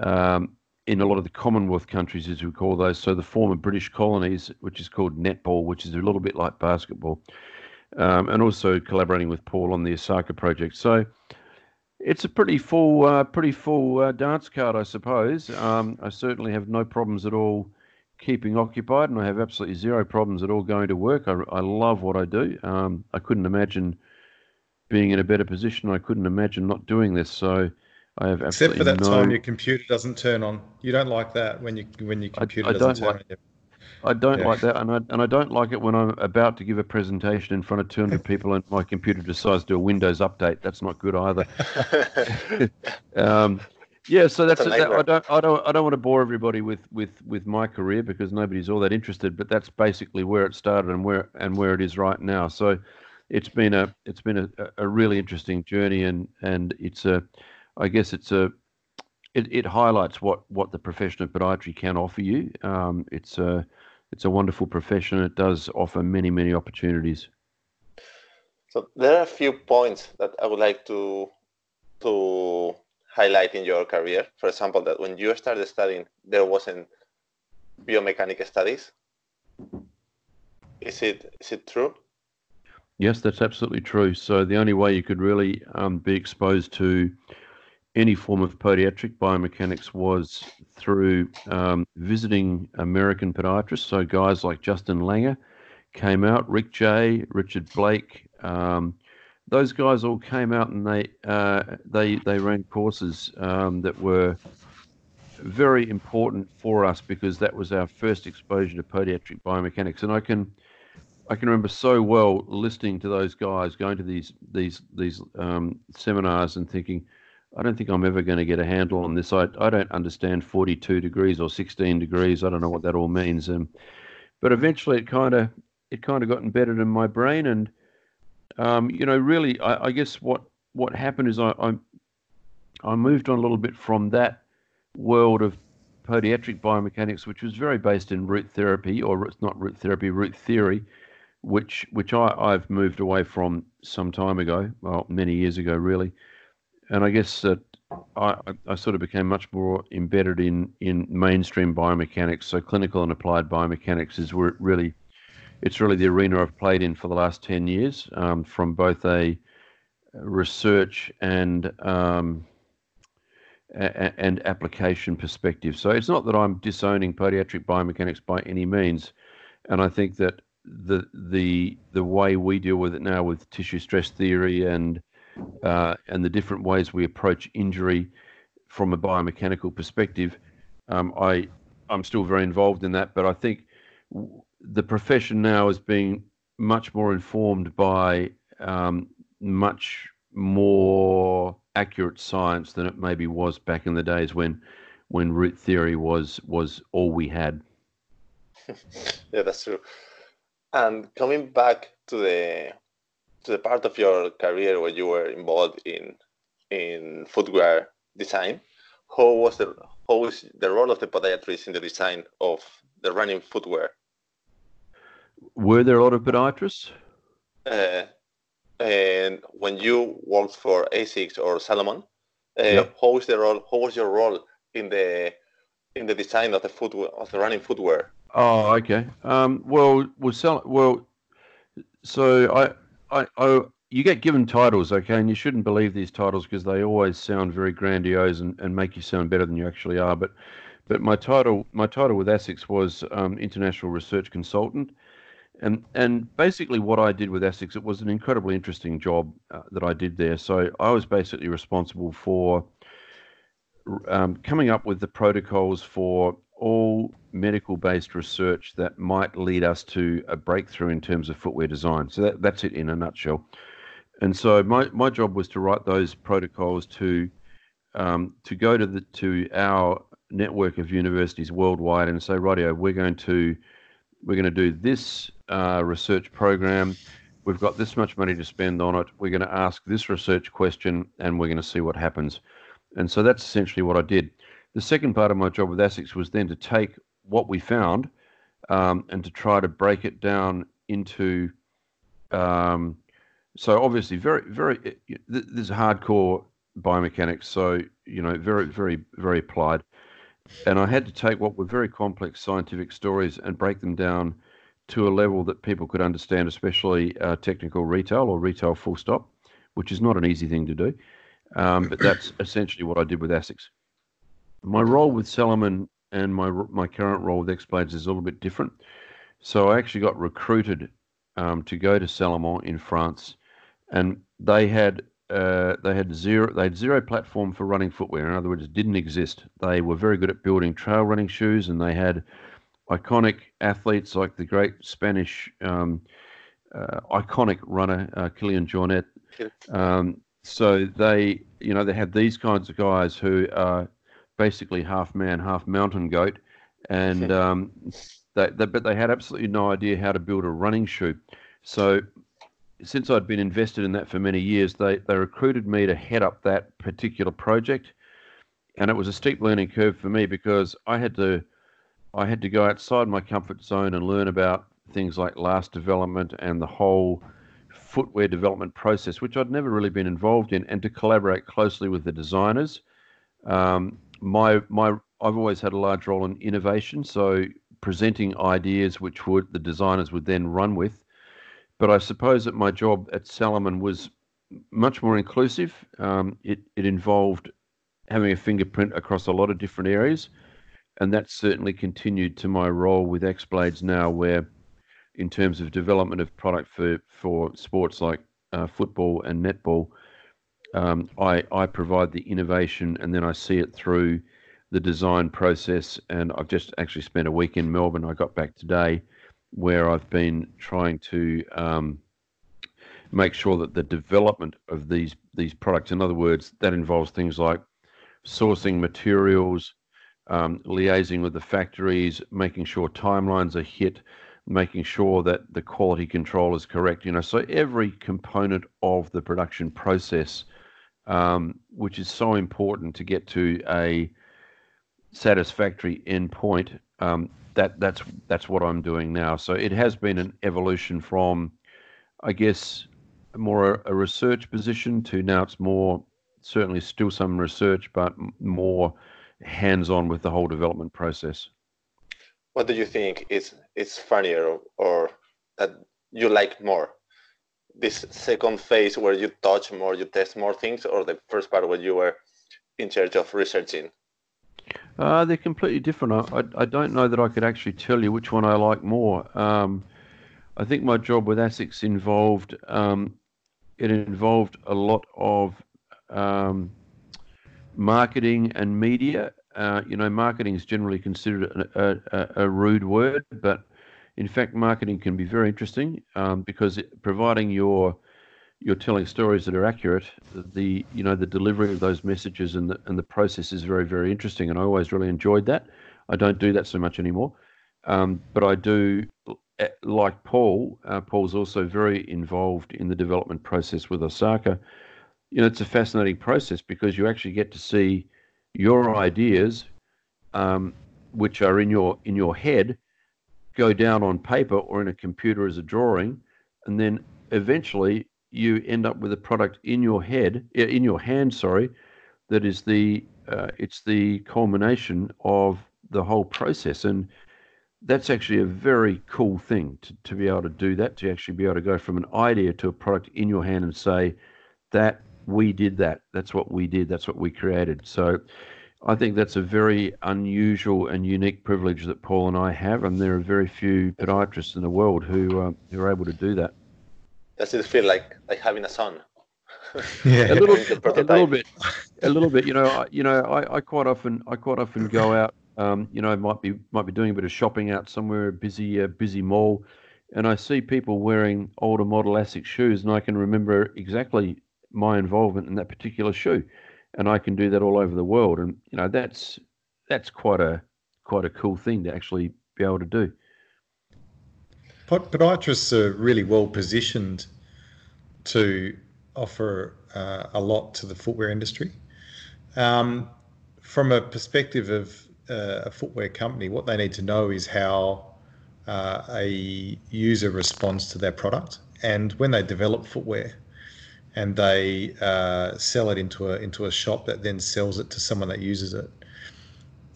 um, in a lot of the Commonwealth countries, as we call those. So the former British colonies, which is called netball, which is a little bit like basketball, um, and also collaborating with Paul on the Osaka project. So it's a pretty full, uh, pretty full uh, dance card, I suppose. Um, I certainly have no problems at all keeping occupied, and I have absolutely zero problems at all going to work. I, I love what I do. Um, I couldn't imagine being in a better position. I couldn't imagine not doing this. So I have except for that no... time your computer doesn't turn on. You don't like that when you when your computer I, I doesn't turn like, on. I don't yeah. like that, and I and I don't like it when I'm about to give a presentation in front of 200 people and my computer decides to do a Windows update. That's not good either. um, yeah, so that's, that's that, I don't I don't I don't want to bore everybody with with with my career because nobody's all that interested. But that's basically where it started and where and where it is right now. So it's been a it's been a, a really interesting journey and and it's a I guess it's a it, it highlights what what the profession of podiatry can offer you. Um, it's a it's a wonderful profession. It does offer many, many opportunities. So there are a few points that I would like to to highlight in your career. For example, that when you started studying, there wasn't biomechanic studies. Is it is it true? Yes, that's absolutely true. So the only way you could really um, be exposed to any form of podiatric biomechanics was through um, visiting American podiatrists. So guys like Justin Langer came out, Rick J, Richard Blake. Um, those guys all came out and they uh, they they ran courses um, that were very important for us because that was our first exposure to podiatric biomechanics. And I can I can remember so well listening to those guys going to these these these um, seminars and thinking I don't think I'm ever going to get a handle on this. I, I don't understand 42 degrees or 16 degrees. I don't know what that all means. Um, but eventually, it kind of it kind of got embedded in my brain, and um, you know, really, I, I, guess what what happened is I, I I moved on a little bit from that world of podiatric biomechanics, which was very based in root therapy, or it's not root therapy, root theory, which which I, I've moved away from some time ago, well, many years ago, really and I guess that I, I, sort of became much more embedded in, in mainstream biomechanics. So clinical and applied biomechanics is where it really, it's really the arena I've played in for the last ten years, um, from both a research and um, and application perspective. So it's not that I'm disowning podiatric biomechanics by any means, and I think that the the the way we deal with it now with tissue stress theory and uh, and the different ways we approach injury from a biomechanical perspective. Um, I I'm still very involved in that, but I think the profession now is being much more informed by um, much more accurate science than it maybe was back in the days when when root theory was was all we had. yeah, that's true. And coming back to the to the part of your career where you were involved in in footwear design, how was the how was the role of the podiatrist in the design of the running footwear? Were there a lot of podiatrists? Uh, and when you worked for ASICS or Salomon, uh, yep. how was the role? How was your role in the in the design of the footwear of the running footwear? Oh, okay. Um, well, well, so I I, I, you get given titles, okay, and you shouldn't believe these titles because they always sound very grandiose and, and make you sound better than you actually are. But, but my title, my title with ASICS was um, international research consultant, and and basically what I did with ASICS, it was an incredibly interesting job uh, that I did there. So I was basically responsible for um, coming up with the protocols for all medical based research that might lead us to a breakthrough in terms of footwear design. So that, that's it in a nutshell. And so my, my job was to write those protocols to um, to go to the to our network of universities worldwide and say, rightio, we're going to we're going to do this uh, research program. We've got this much money to spend on it. We're going to ask this research question, and we're going to see what happens. And so that's essentially what I did. The second part of my job with ASICS was then to take what we found um, and to try to break it down into. Um, so obviously, very, very. There's hardcore biomechanics, so you know, very, very, very applied. And I had to take what were very complex scientific stories and break them down to a level that people could understand, especially uh, technical retail or retail full stop, which is not an easy thing to do. Um, but that's essentially what I did with ASICS. My role with Salomon and my my current role with X Blades is a little bit different. So I actually got recruited um, to go to Salomon in France, and they had uh, they had zero they had zero platform for running footwear. In other words, it didn't exist. They were very good at building trail running shoes, and they had iconic athletes like the great Spanish um, uh, iconic runner uh, Kilian Jornet. Um, so they, you know, they had these kinds of guys who are basically half man, half mountain goat, and um, they, they, but they had absolutely no idea how to build a running shoe. So since I'd been invested in that for many years, they, they recruited me to head up that particular project. And it was a steep learning curve for me because I had to I had to go outside my comfort zone and learn about things like last development and the whole footwear development process, which I'd never really been involved in, and to collaborate closely with the designers. Um, my my I've always had a large role in innovation, so presenting ideas which would the designers would then run with but I suppose that my job at Salomon was much more inclusive. Um, it, it involved having a fingerprint across a lot of different areas. And that's certainly continued to my role with X Blades now, where in terms of development of product for, for sports like uh, football and netball, um, I, I provide the innovation and then I see it through the design process. And I've just actually spent a week in Melbourne. I got back today where I've been trying to um, make sure that the development of these these products, in other words, that involves things like sourcing materials, um, liaising with the factories, making sure timelines are hit, making sure that the quality control is correct. You know, so every component of the production process, um, which is so important to get to a satisfactory endpoint, um, that that's that's what I'm doing now. So it has been an evolution from, I guess, more a, research position to now it's more certainly still some research, but more hands-on with the whole development process. What do you think is is funnier or that you like more? This second phase where you touch more, you test more things, or the first part where you were in charge of researching? Uh, they're completely different. I, I, don't know that I could actually tell you which one I like more. Um, I think my job with ASICS involved um, it involved a lot of um, marketing and media. Uh, you know, marketing is generally considered a, a, a, rude word, but in fact, marketing can be very interesting um, because it, providing your you're telling stories that are accurate, the you know the delivery of those messages and the and the process is very very interesting, and I always really enjoyed that. I don't do that so much anymore, um, but I do. Eh, like Paul, uh, Paul's also very involved in the development process with Osaka. You know, it's a fascinating process because you actually get to see your ideas, um, which are in your in your head, go down on paper or in a computer as a drawing, and then eventually you end up with a product in your head, in your hand, sorry, that is the uh, it's the culmination of the whole process, and that's actually a very cool thing to, to be able to do that, to actually be able to go from an idea to a product in your hand and say that we did that. That's what we did. That's what we created. So I think that's a very unusual and unique privilege that Paul and I have, and there are very few podiatrists in the world who uh, who are able to do that does it feel like like having a son? yeah, a little, a little bit, a little bit. You know, I, you know, I, I quite often, I quite often go out. Um, you know, might be might be doing a bit of shopping out somewhere, a busy, uh, busy mall, and I see people wearing older model ASIC shoes, and I can remember exactly my involvement in that particular shoe, and I can do that all over the world, and you know, that's that's quite a quite a cool thing to actually be able to do. Podiatrists are really well positioned to offer uh, a lot to the footwear industry. Um, from a perspective of uh, a footwear company, what they need to know is how uh, a user responds to their product, and when they develop footwear and they uh, sell it into a into a shop that then sells it to someone that uses it,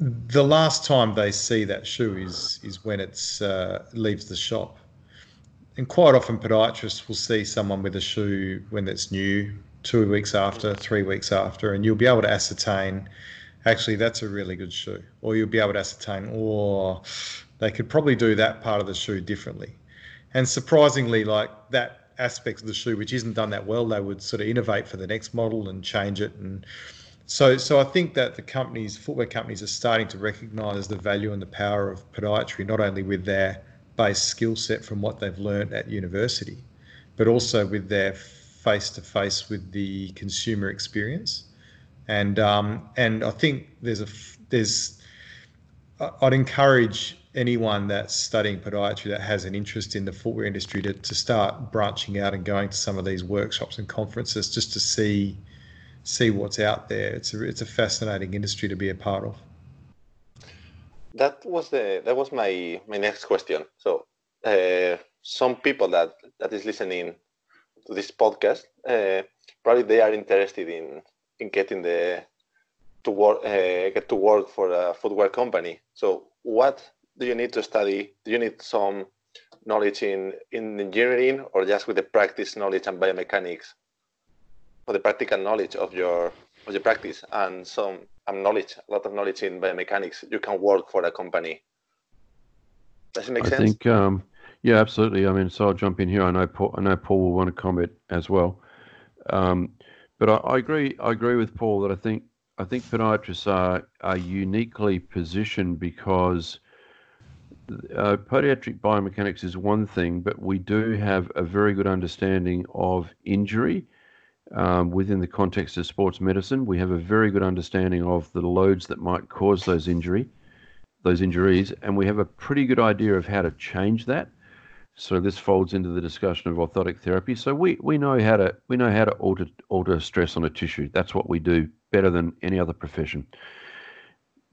the last time they see that shoe is is when it's uh, leaves the shop. And quite often, podiatrists will see someone with a shoe when it's new, two weeks after, three weeks after, and you'll be able to ascertain actually that's a really good shoe, or you'll be able to ascertain, or they could probably do that part of the shoe differently. And surprisingly, like that aspect of the shoe which isn't done that well, they would sort of innovate for the next model and change it. And so, so I think that the companies, footwear companies, are starting to recognise the value and the power of podiatry, not only with their base skill set from what they've learned at university, but also with their face to face with the consumer experience. And um, and I think there's a there's I'd encourage anyone that's studying podiatry that has an interest in the footwear industry to, to start branching out and going to some of these workshops and conferences just to see see what's out there. It's a, it's a fascinating industry to be a part of. That was the that was my my next question. So uh, some people that that is listening to this podcast uh, probably they are interested in in getting the to work uh, get to work for a footwear company. So what do you need to study? Do you need some knowledge in, in engineering or just with the practice knowledge and biomechanics or the practical knowledge of your of your practice and some knowledge, a lot of knowledge in biomechanics, you can work for a company. Does it make I sense? I think, um, yeah, absolutely. I mean, so I'll jump in here. I know Paul, I know Paul will want to comment as well. Um, but I, I, agree. I agree with Paul that I think I think podiatrists are are uniquely positioned because uh, podiatric biomechanics is one thing, but we do have a very good understanding of injury um, within the context of sports medicine. We have a very good understanding of the loads that might cause those injury, those injuries, and we have a pretty good idea of how to change that. So this folds into the discussion of orthotic therapy. So we, we know how to we know how to alter alter stress on a tissue. That's what we do better than any other profession.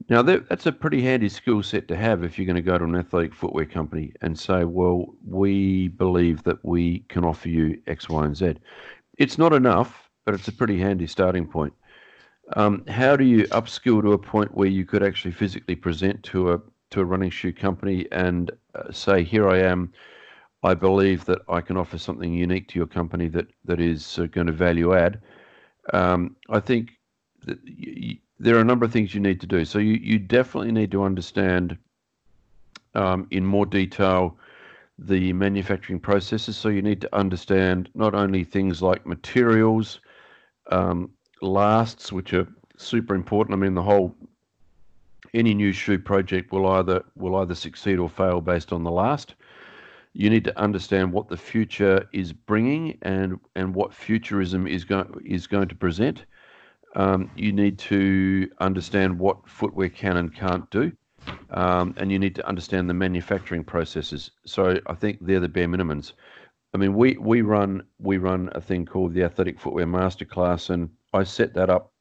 Now, that, that's a pretty handy skill set to have if you're going to go to an athletic footwear company and say, well, we believe that we can offer you X, Y, and Z. It's not enough, but it's a pretty handy starting point. Um, how do you upskill to a point where you could actually physically present to a to a running shoe company and uh, say, "Here I am. I believe that I can offer something unique to your company that that is uh, going to value add." Um, I think that there are a number of things you need to do. So you, you definitely need to understand um, in more detail the manufacturing processes. So you need to understand not only things like materials, um, lasts, which are super important. I mean, the whole any new shoe project will either will either succeed or fail based on the last. You need to understand what the future is bringing and and what futurism is going is going to present um, you need to understand what footwear can and can't do, um, and you need to understand the manufacturing processes. So I think they're the bare minimums. I mean, we we run we run a thing called the Athletic Footwear Masterclass, and I set that up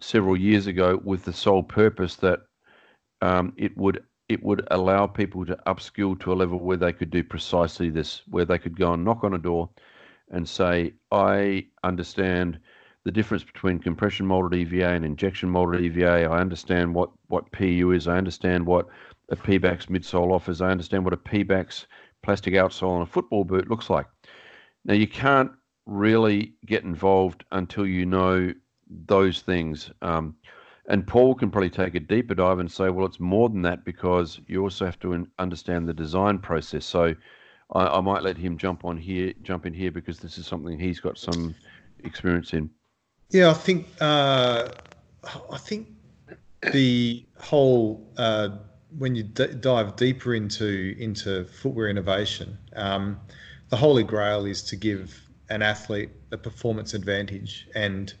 several years ago with the sole purpose that um, it would it would allow people to upskill to a level where they could do precisely this, where they could go and knock on a door and say, "I understand." The difference between compression molded EVA and injection molded EVA. I understand what, what PU is. I understand what a Pebax midsole offers. I understand what a Pebax plastic outsole on a football boot looks like. Now, you can't really get involved until you know those things. Um, and Paul can probably take a deeper dive and say, well, it's more than that because you also have to understand the design process. So I, I might let him jump on here, jump in here because this is something he's got some experience in. Yeah, I think uh, I think the whole uh, when you d- dive deeper into into footwear innovation, um, the holy grail is to give an athlete a performance advantage and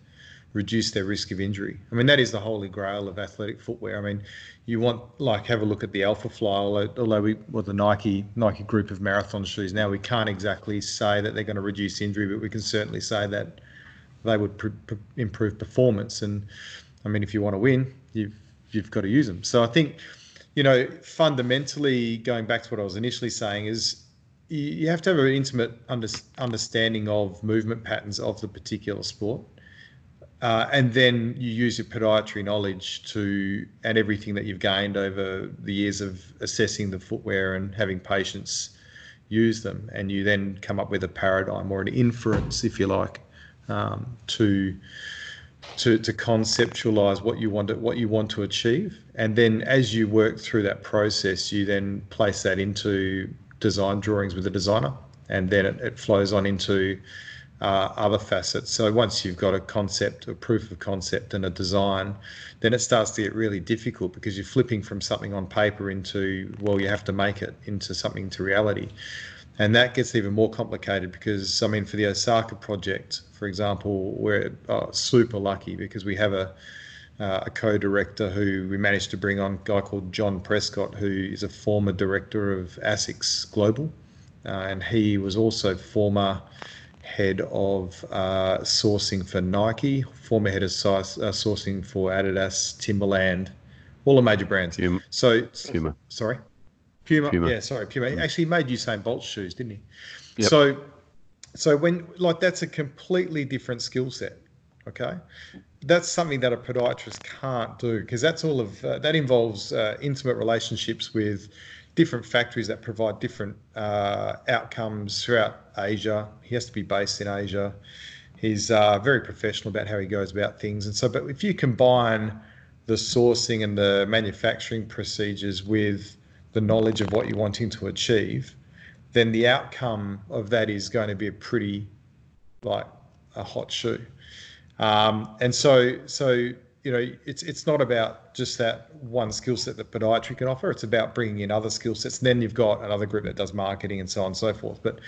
reduce their risk of injury. I mean, that is the holy grail of athletic footwear. I mean, you want like have a look at the Alpha Fly, although, although we well the Nike Nike group of marathon shoes now we can't exactly say that they're going to reduce injury, but we can certainly say that they would pr- pr- improve performance. And I mean, if you want to win, you've you've got to use them. So I think, you know, fundamentally, going back to what I was initially saying, is you have to have an intimate under, understanding of movement patterns of the particular sport. Uh, and then you use your podiatry knowledge to and everything that you've gained over the years of assessing the footwear and having patients use them and you then come up with a paradigm or an inference if you like um, to to, to conceptualize what you want to, what you want to achieve, and then as you work through that process, you then place that into design drawings with the designer, and then it, it flows on into uh, other facets. So once you've got a concept, a proof of concept, and a design, then it starts to get really difficult because you're flipping from something on paper into well, you have to make it into something to reality, and that gets even more complicated because I mean, for the Osaka project, for example, we're oh, super lucky because we have a uh, a co-director who we managed to bring on, a guy called John Prescott, who is a former director of ASICS Global, uh, and he was also former head of uh, sourcing for Nike, former head of size, uh, sourcing for Adidas, Timberland, all the major brands. Puma. So, Puma. sorry, Puma. Puma. Yeah, sorry, Puma. He actually made Usain Bolt shoes, didn't he? Yep. So, so when like that's a completely different skill set. Okay, that's something that a podiatrist can't do because that's all of uh, that involves uh, intimate relationships with different factories that provide different uh, outcomes throughout Asia. He has to be based in Asia. He's uh, very professional about how he goes about things. And so, but if you combine the sourcing and the manufacturing procedures with the knowledge of what you're wanting to achieve, then the outcome of that is going to be a pretty, like, a hot shoe. Um, and so, so you know, it's it's not about just that one skill set that podiatry can offer. It's about bringing in other skill sets. And then you've got another group that does marketing and so on and so forth. But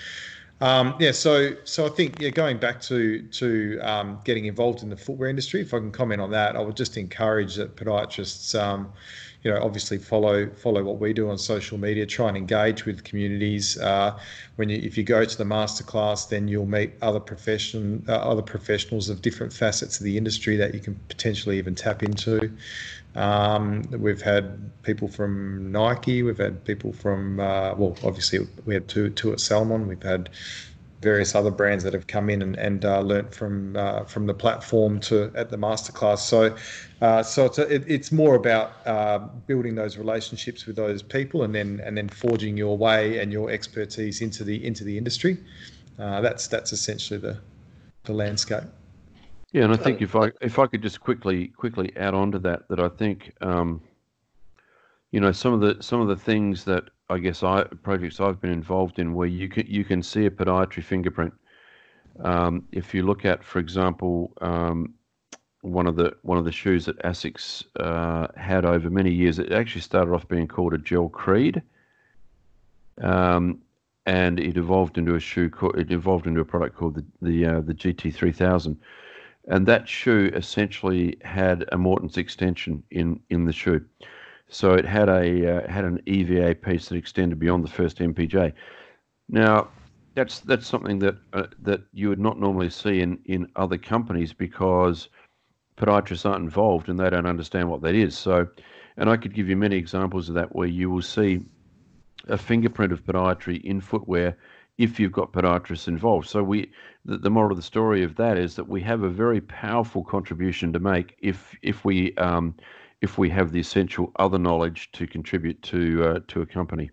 um, yeah, so so I think yeah, going back to to um, getting involved in the footwear industry, if I can comment on that, I would just encourage that podiatrists, um, you know, obviously follow follow what we do on social media, try and engage with communities. Uh, when you if you go to the masterclass, then you'll meet other profession uh, other professionals of different facets of the industry that you can potentially even tap into. Um, we've had people from Nike. We've had people from uh, well, obviously we had two two at Salomon. We've had various other brands that have come in and, and uh, learnt from uh, from the platform to at the masterclass. So, uh, so it's a, it, it's more about uh, building those relationships with those people and then and then forging your way and your expertise into the into the industry. Uh, that's that's essentially the the landscape. Yeah, and I think if I if I could just quickly quickly add on to that, that I think um, you know some of the some of the things that I guess I projects I've been involved in where you can you can see a podiatry fingerprint. Um, if you look at, for example, um, one of the one of the shoes that Asics uh, had over many years, it actually started off being called a gel creed, um, and it evolved into a shoe. Called, it evolved into a product called the the uh, the GT three thousand and that shoe essentially had a Morton's extension in in the shoe. So it had a uh, had an EVA piece that extended beyond the first MPJ. Now, that's that's something that uh, that you would not normally see in in other companies because podiatrists aren't involved and they don't understand what that is. So, and I could give you many examples of that where you will see a fingerprint of podiatry in footwear if you've got podiatrists involved. So we, the, the, moral of the story of that is that we have a very powerful contribution to make if if we um, if we have the essential other knowledge to contribute to uh, to a company.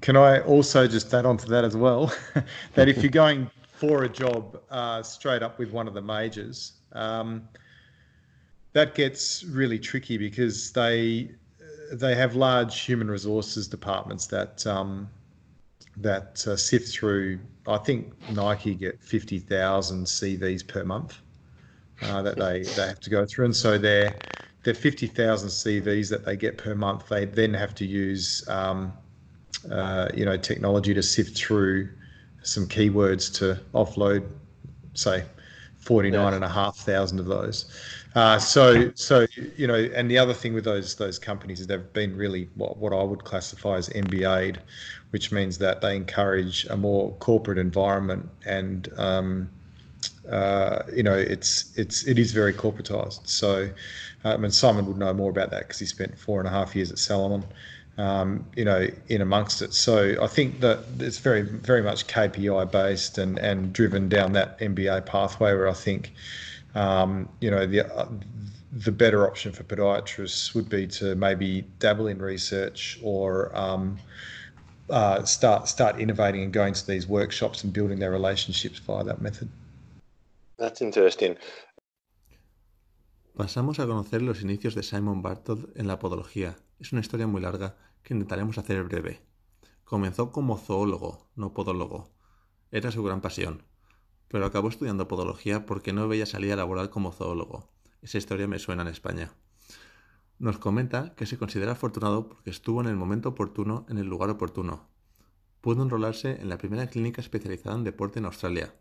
Can I also just add on to that as well that if you're going for a job uh, straight up with one of the majors, um, that gets really tricky because they they have large human resources departments that um, that uh, sift through. I think Nike get fifty thousand CVs per month uh, that they, they have to go through, and so they're they're fifty thousand CVs that they get per month. They then have to use um, uh, you know technology to sift through some keywords to offload, say, forty nine and a half thousand of those. Uh, so, so you know, and the other thing with those those companies is they've been really what, what I would classify as MBA'd, which means that they encourage a more corporate environment, and um, uh, you know, it's it's it is very corporatized. So, um, and Simon would know more about that because he spent four and a half years at Salomon. Um, you know, in amongst it. So I think that it's very, very much KPI based and, and driven down that MBA pathway where I think, um, you know, the uh, the better option for podiatrists would be to maybe dabble in research or um, uh, start start innovating and going to these workshops and building their relationships via that method. That's interesting. Pasamos a conocer los inicios de Simon Bartold en la podología. Es una historia muy larga que intentaremos hacer breve. Comenzó como zoólogo, no podólogo. Era su gran pasión. Pero acabó estudiando podología porque no veía salida laboral como zoólogo. Esa historia me suena en España. Nos comenta que se considera afortunado porque estuvo en el momento oportuno en el lugar oportuno. Pudo enrolarse en la primera clínica especializada en deporte en Australia,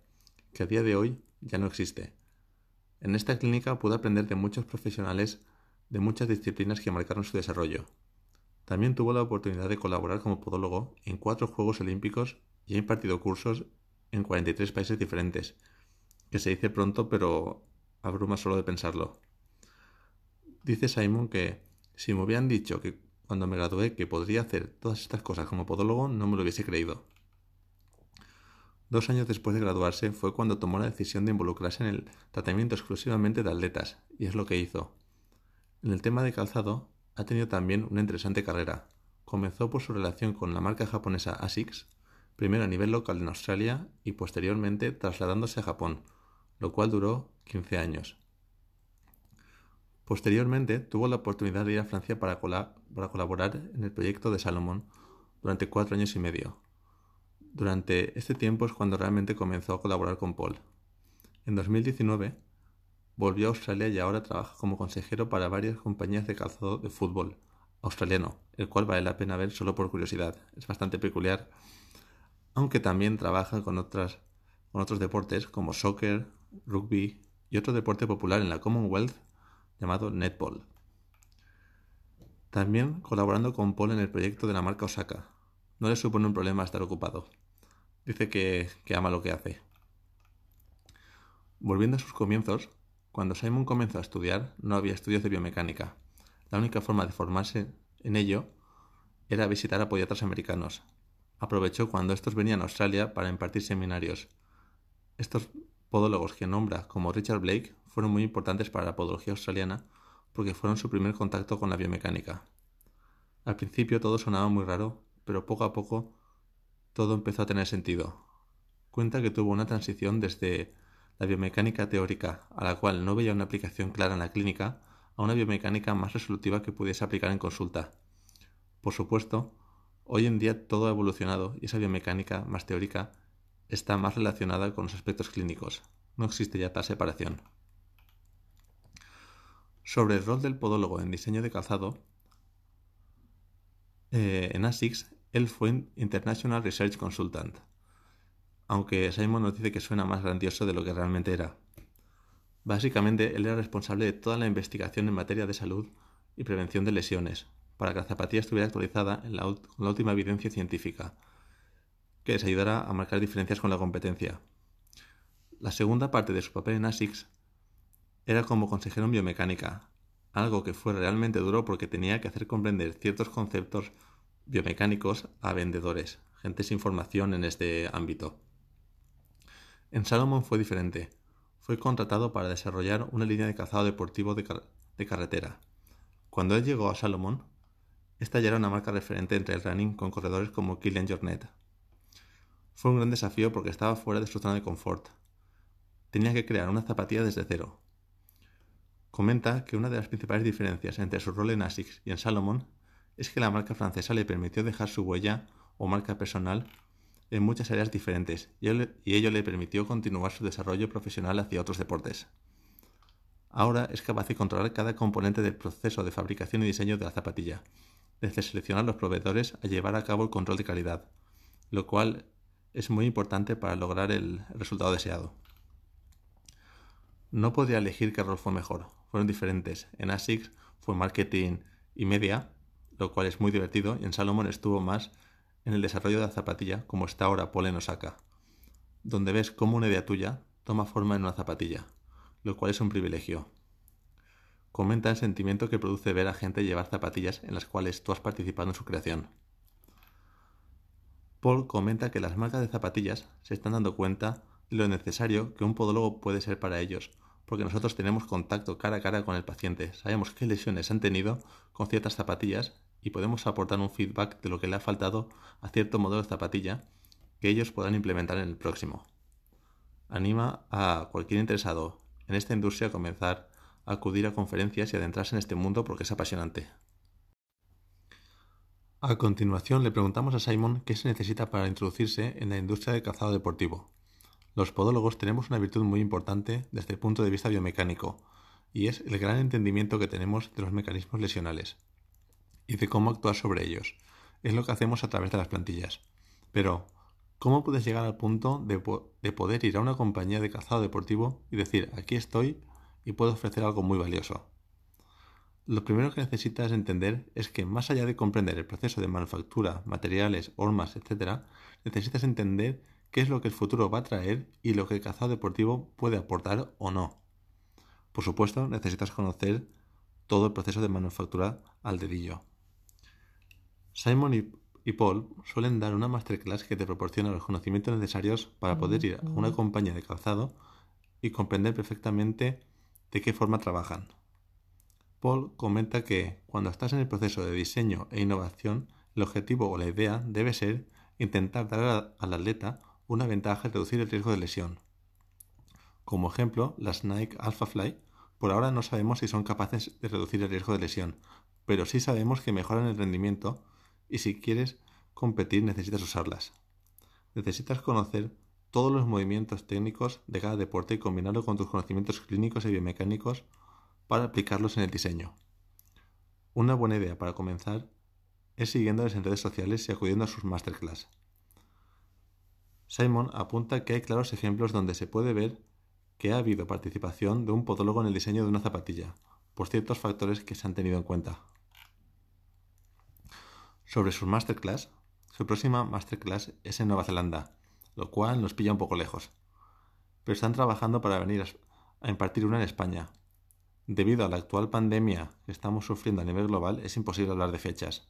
que a día de hoy ya no existe en esta clínica pudo aprender de muchos profesionales de muchas disciplinas que marcaron su desarrollo. También tuvo la oportunidad de colaborar como podólogo en cuatro Juegos Olímpicos y ha impartido cursos en 43 países diferentes, que se dice pronto pero abruma solo de pensarlo. Dice Simon que si me hubieran dicho que cuando me gradué que podría hacer todas estas cosas como podólogo no me lo hubiese creído. Dos años después de graduarse fue cuando tomó la decisión de involucrarse en el tratamiento exclusivamente de atletas, y es lo que hizo. En el tema de calzado ha tenido también una interesante carrera. Comenzó por su relación con la marca japonesa ASICS, primero a nivel local en Australia y posteriormente trasladándose a Japón, lo cual duró 15 años. Posteriormente tuvo la oportunidad de ir a Francia para, para colaborar en el proyecto de Salomon durante cuatro años y medio, durante este tiempo es cuando realmente comenzó a colaborar con Paul. En 2019 volvió a Australia y ahora trabaja como consejero para varias compañías de calzado de fútbol australiano, el cual vale la pena ver solo por curiosidad. Es bastante peculiar, aunque también trabaja con, otras, con otros deportes como soccer, rugby y otro deporte popular en la Commonwealth llamado netball. También colaborando con Paul en el proyecto de la marca Osaka. No le supone un problema estar ocupado. Dice que, ama lo que hace. Volviendo a sus comienzos, cuando Simon comenzó a estudiar no había estudios de biomecánica. La única forma de formarse en ello era visitar a podiatras americanos. Aprovechó cuando estos venían a Australia para impartir seminarios. Estos podólogos que nombra como Richard Blake fueron muy importantes para la podología australiana porque fueron su primer contacto con la biomecánica. Al principio todo sonaba muy raro, pero poco a poco todo empezó a tener sentido. Cuenta que tuvo una transición desde la biomecánica teórica, a la cual no veía una aplicación clara en la clínica, a una biomecánica más resolutiva que pudiese aplicar en consulta. Por supuesto, hoy en día todo ha evolucionado y esa biomecánica más teórica está más relacionada con los aspectos clínicos. No existe ya tal separación. Sobre el rol del podólogo en diseño de calzado, eh, en ASICS él fue International Research Consultant, aunque Simon nos dice que suena más grandioso de lo que realmente era. Básicamente, él era responsable de toda la investigación en materia de salud y prevención de lesiones, para que la zapatilla estuviera actualizada en la, con la última evidencia científica, que les ayudara a marcar diferencias con la competencia. La segunda parte de su papel en ASICS era como consejero en biomecánica, algo que fue realmente duro porque tenía que hacer comprender ciertos conceptos biomecánicos a vendedores, gente sin formación en este ámbito. En Salomon fue diferente. Fue contratado para desarrollar una línea de calzado deportivo de, carretera. Cuando él llegó a Salomon, esta ya era una marca referente entre el running con corredores como Killian Jornet. Fue un gran desafío porque estaba fuera de su zona de confort. Tenía que crear una zapatilla desde cero. Comenta que una de las principales diferencias entre su rol en ASICS y en Salomon es que la marca francesa le permitió dejar su huella o marca personal en muchas áreas diferentes y ello le permitió continuar su desarrollo profesional hacia otros deportes. Ahora es capaz de controlar cada componente del proceso de fabricación y diseño de la zapatilla, desde seleccionar los proveedores a llevar a cabo el control de calidad, lo cual es muy importante para lograr el resultado deseado. No podría elegir qué rol fue mejor, fueron diferentes. En ASICS fue marketing y media, lo cual es muy divertido, y en Salomon estuvo más en el desarrollo de la zapatilla, como está ahora Paul en Osaka, donde ves cómo una idea tuya toma forma en una zapatilla, lo cual es un privilegio. Comenta el sentimiento que produce ver a gente llevar zapatillas en las cuales tú has participado en su creación. Paul comenta que las marcas de zapatillas se están dando cuenta de lo necesario que un podólogo puede ser para ellos, porque nosotros tenemos contacto cara a cara con el paciente, sabemos qué lesiones han tenido con ciertas zapatillas y podemos aportar un feedback de lo que le ha faltado a cierto modelo de zapatilla que ellos puedan implementar en el próximo. Anima a cualquier interesado en esta industria a comenzar acudir a conferencias y adentrarse en este mundo porque es apasionante. A continuación le preguntamos a Simon qué se necesita para introducirse en la industria del calzado deportivo. Los podólogos tenemos una virtud muy importante desde el punto de vista biomecánico, y es el gran entendimiento que tenemos de los mecanismos lesionales y de cómo actuar sobre ellos. Es lo que hacemos a través de las plantillas. Pero, ¿cómo puedes llegar al punto de, de poder ir a una compañía de calzado deportivo y decir, aquí estoy y puedo ofrecer algo muy valioso? Lo primero que necesitas entender es que más allá de comprender el proceso de manufactura, materiales, hormas, etc., necesitas entender qué es lo que el futuro va a traer y lo que el calzado deportivo puede aportar o no. Por supuesto, necesitas conocer todo el proceso de manufactura al dedillo. Simon y, Paul suelen dar una masterclass que te proporciona los conocimientos necesarios para poder ir a una compañía de calzado y comprender perfectamente de qué forma trabajan. Paul comenta que cuando estás en el proceso de diseño e innovación, el objetivo o la idea debe ser intentar dar al atleta una ventaja y reducir el riesgo de lesión. Como ejemplo, las Nike Alpha Fly por ahora no sabemos si son capaces de reducir el riesgo de lesión, pero sí sabemos que mejoran el rendimiento y si quieres competir necesitas usarlas. Necesitas conocer todos los movimientos técnicos de cada deporte y combinarlo con tus conocimientos clínicos y biomecánicos para aplicarlos en el diseño. Una buena idea para comenzar es siguiéndoles en redes sociales y acudiendo a sus masterclass. Simon apunta que hay claros ejemplos donde se puede ver que ha habido participación de un podólogo en el diseño de una zapatilla, por ciertos factores que se han tenido en cuenta. Sobre sus masterclass, su próxima masterclass es en Nueva Zelanda, lo cual nos pilla un poco lejos, pero están trabajando para venir a impartir una en España, Debido a la actual pandemia que estamos sufriendo a nivel global, es imposible hablar de fechas,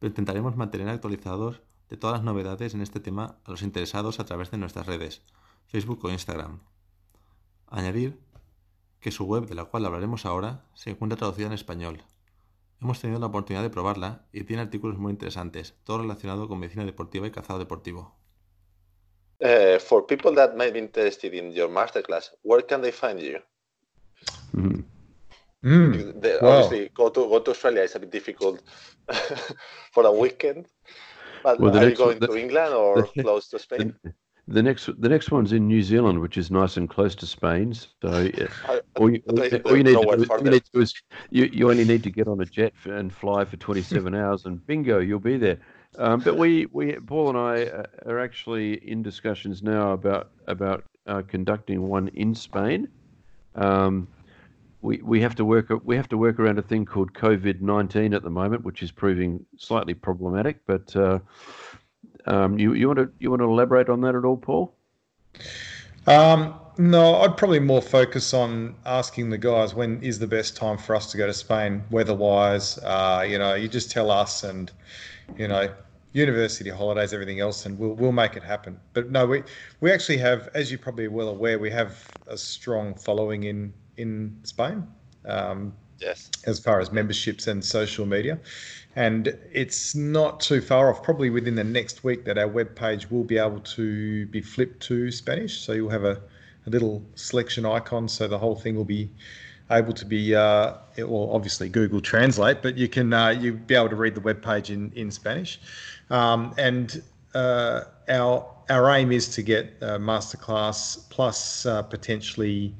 pero intentaremos mantener actualizados de todas las novedades en este tema a los interesados a través de nuestras redes, Facebook o Instagram. Añadir que su web, de la cual hablaremos ahora, se encuentra traducida en español. Hemos tenido la oportunidad de probarla y tiene artículos muy interesantes, todo relacionado con medicina deportiva y calzado deportivo. Uh, for people that may be interested in your masterclass, where can they find you? Mm. Mm. The, Wow. Obviously, go to go to Australia is a bit difficult for a weekend. But Well, are you going the- to England or the- close to Spain? The, next the next one's in New Zealand, which is nice and close to Spain. So uh, all you, all you need to do, you need to do is you, you only need to get on a jet and fly for 27 hours, and bingo, you'll be there. Um, but we, we Paul and I uh, are actually in discussions now about about uh, conducting one in Spain. Um, we, we have to work we have to work around a thing called COVID nineteen at the moment, which is proving slightly problematic. But uh, um, you you want to you want to elaborate on that at all, Paul? Um, no, I'd probably more focus on asking the guys when is the best time for us to go to Spain, weather-wise. Uh, you know, you just tell us, and you know, university holidays, everything else, and we'll we'll make it happen. But no, we we actually have, as you're probably well aware, we have a strong following in in Spain. Um, Yes. as far as memberships and social media. And it's not too far off, probably within the next week, that our web page will be able to be flipped to Spanish. So you'll have a, a little selection icon. So the whole thing will be able to be, uh, it obviously Google Translate, but you can uh, you'll be able to read the web page in, in Spanish. Um, and uh, our our aim is to get masterclass plus uh, potentially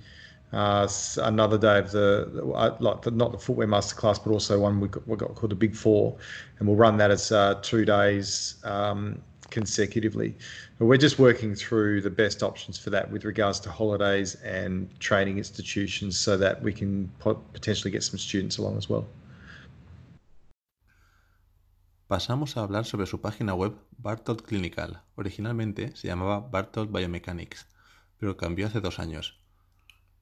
uh, another day of the uh, like the, not the footwear masterclass, but also one we got, we got called the Big Four, and we'll run that as uh, two days um, consecutively. But we're just working through the best options for that with regards to holidays and training institutions, so that we can po- potentially get some students along as well. Pasamos a hablar sobre su página web Bartold Clinical. Originalmente se llamaba Bartold Biomechanics, pero cambió hace dos años.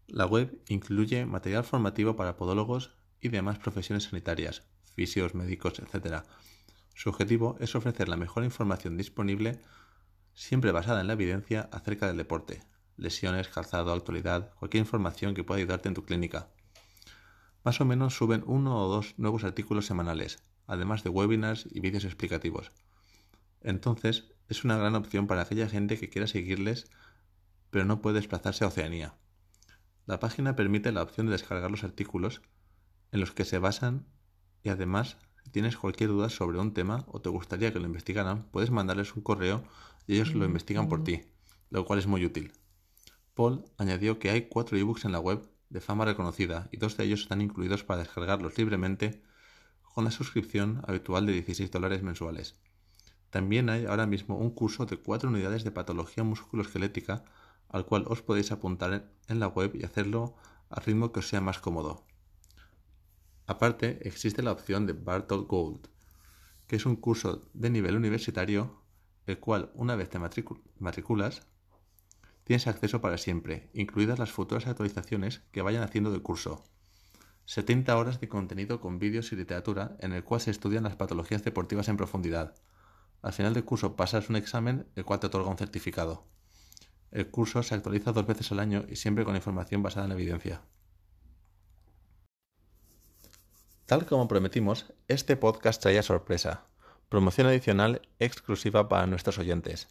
La web incluye material formativo para podólogos y demás profesiones sanitarias, fisios, médicos, etc. Su objetivo es ofrecer la mejor información disponible, siempre basada en la evidencia acerca del deporte, lesiones, calzado, actualidad, cualquier información que pueda ayudarte en tu clínica. Más o menos suben uno o dos nuevos artículos semanales, además de webinars y vídeos explicativos. Entonces, es una gran opción para aquella gente que quiera seguirles, pero no puede desplazarse a Oceanía. La página permite la opción de descargar los artículos en los que se basan y además, si tienes cualquier duda sobre un tema o te gustaría que lo investigaran, puedes mandarles un correo y ellos lo investigan por ti, lo cual es muy útil. Paul añadió que hay cuatro ebooks en la web de fama reconocida y dos de ellos están incluidos para descargarlos libremente con la suscripción habitual de 16 dólares mensuales. También hay ahora mismo un curso de cuatro unidades de patología musculoesquelética al cual os podéis apuntar en la web y hacerlo al ritmo que os sea más cómodo. Aparte, existe la opción de Bartol Gold, que es un curso de nivel universitario, el cual una vez te matriculas, tienes acceso para siempre, incluidas las futuras actualizaciones que vayan haciendo del curso. 70 horas de contenido con vídeos y literatura en el cual se estudian las patologías deportivas en profundidad. Al final del curso pasas un examen el cual te otorga un certificado. El curso se actualiza dos veces al año y siempre con información basada en evidencia. Tal como prometimos, este podcast traía sorpresa, promoción adicional exclusiva para nuestros oyentes.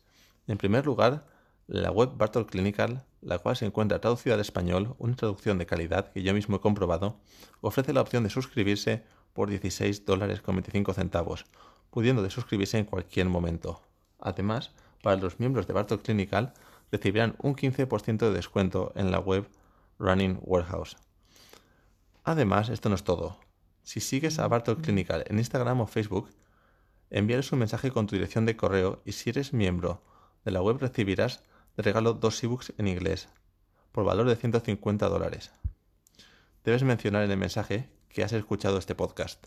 En primer lugar, la web Bartol Clinical, la cual se encuentra traducida al español, una traducción de calidad que yo mismo he comprobado, ofrece la opción de suscribirse por 16 dólares con 25 centavos, pudiendo de suscribirse en cualquier momento. Además, para los miembros de Bartol Clinical recibirán un 15% de descuento en la web Running Warehouse. Además, esto no es todo. Si sigues a Bartol Clinical en Instagram o Facebook, envíales un mensaje con tu dirección de correo y si eres miembro de la web recibirás de regalo dos ebooks en inglés por valor de 150 dólares. Debes mencionar en el mensaje que has escuchado este podcast.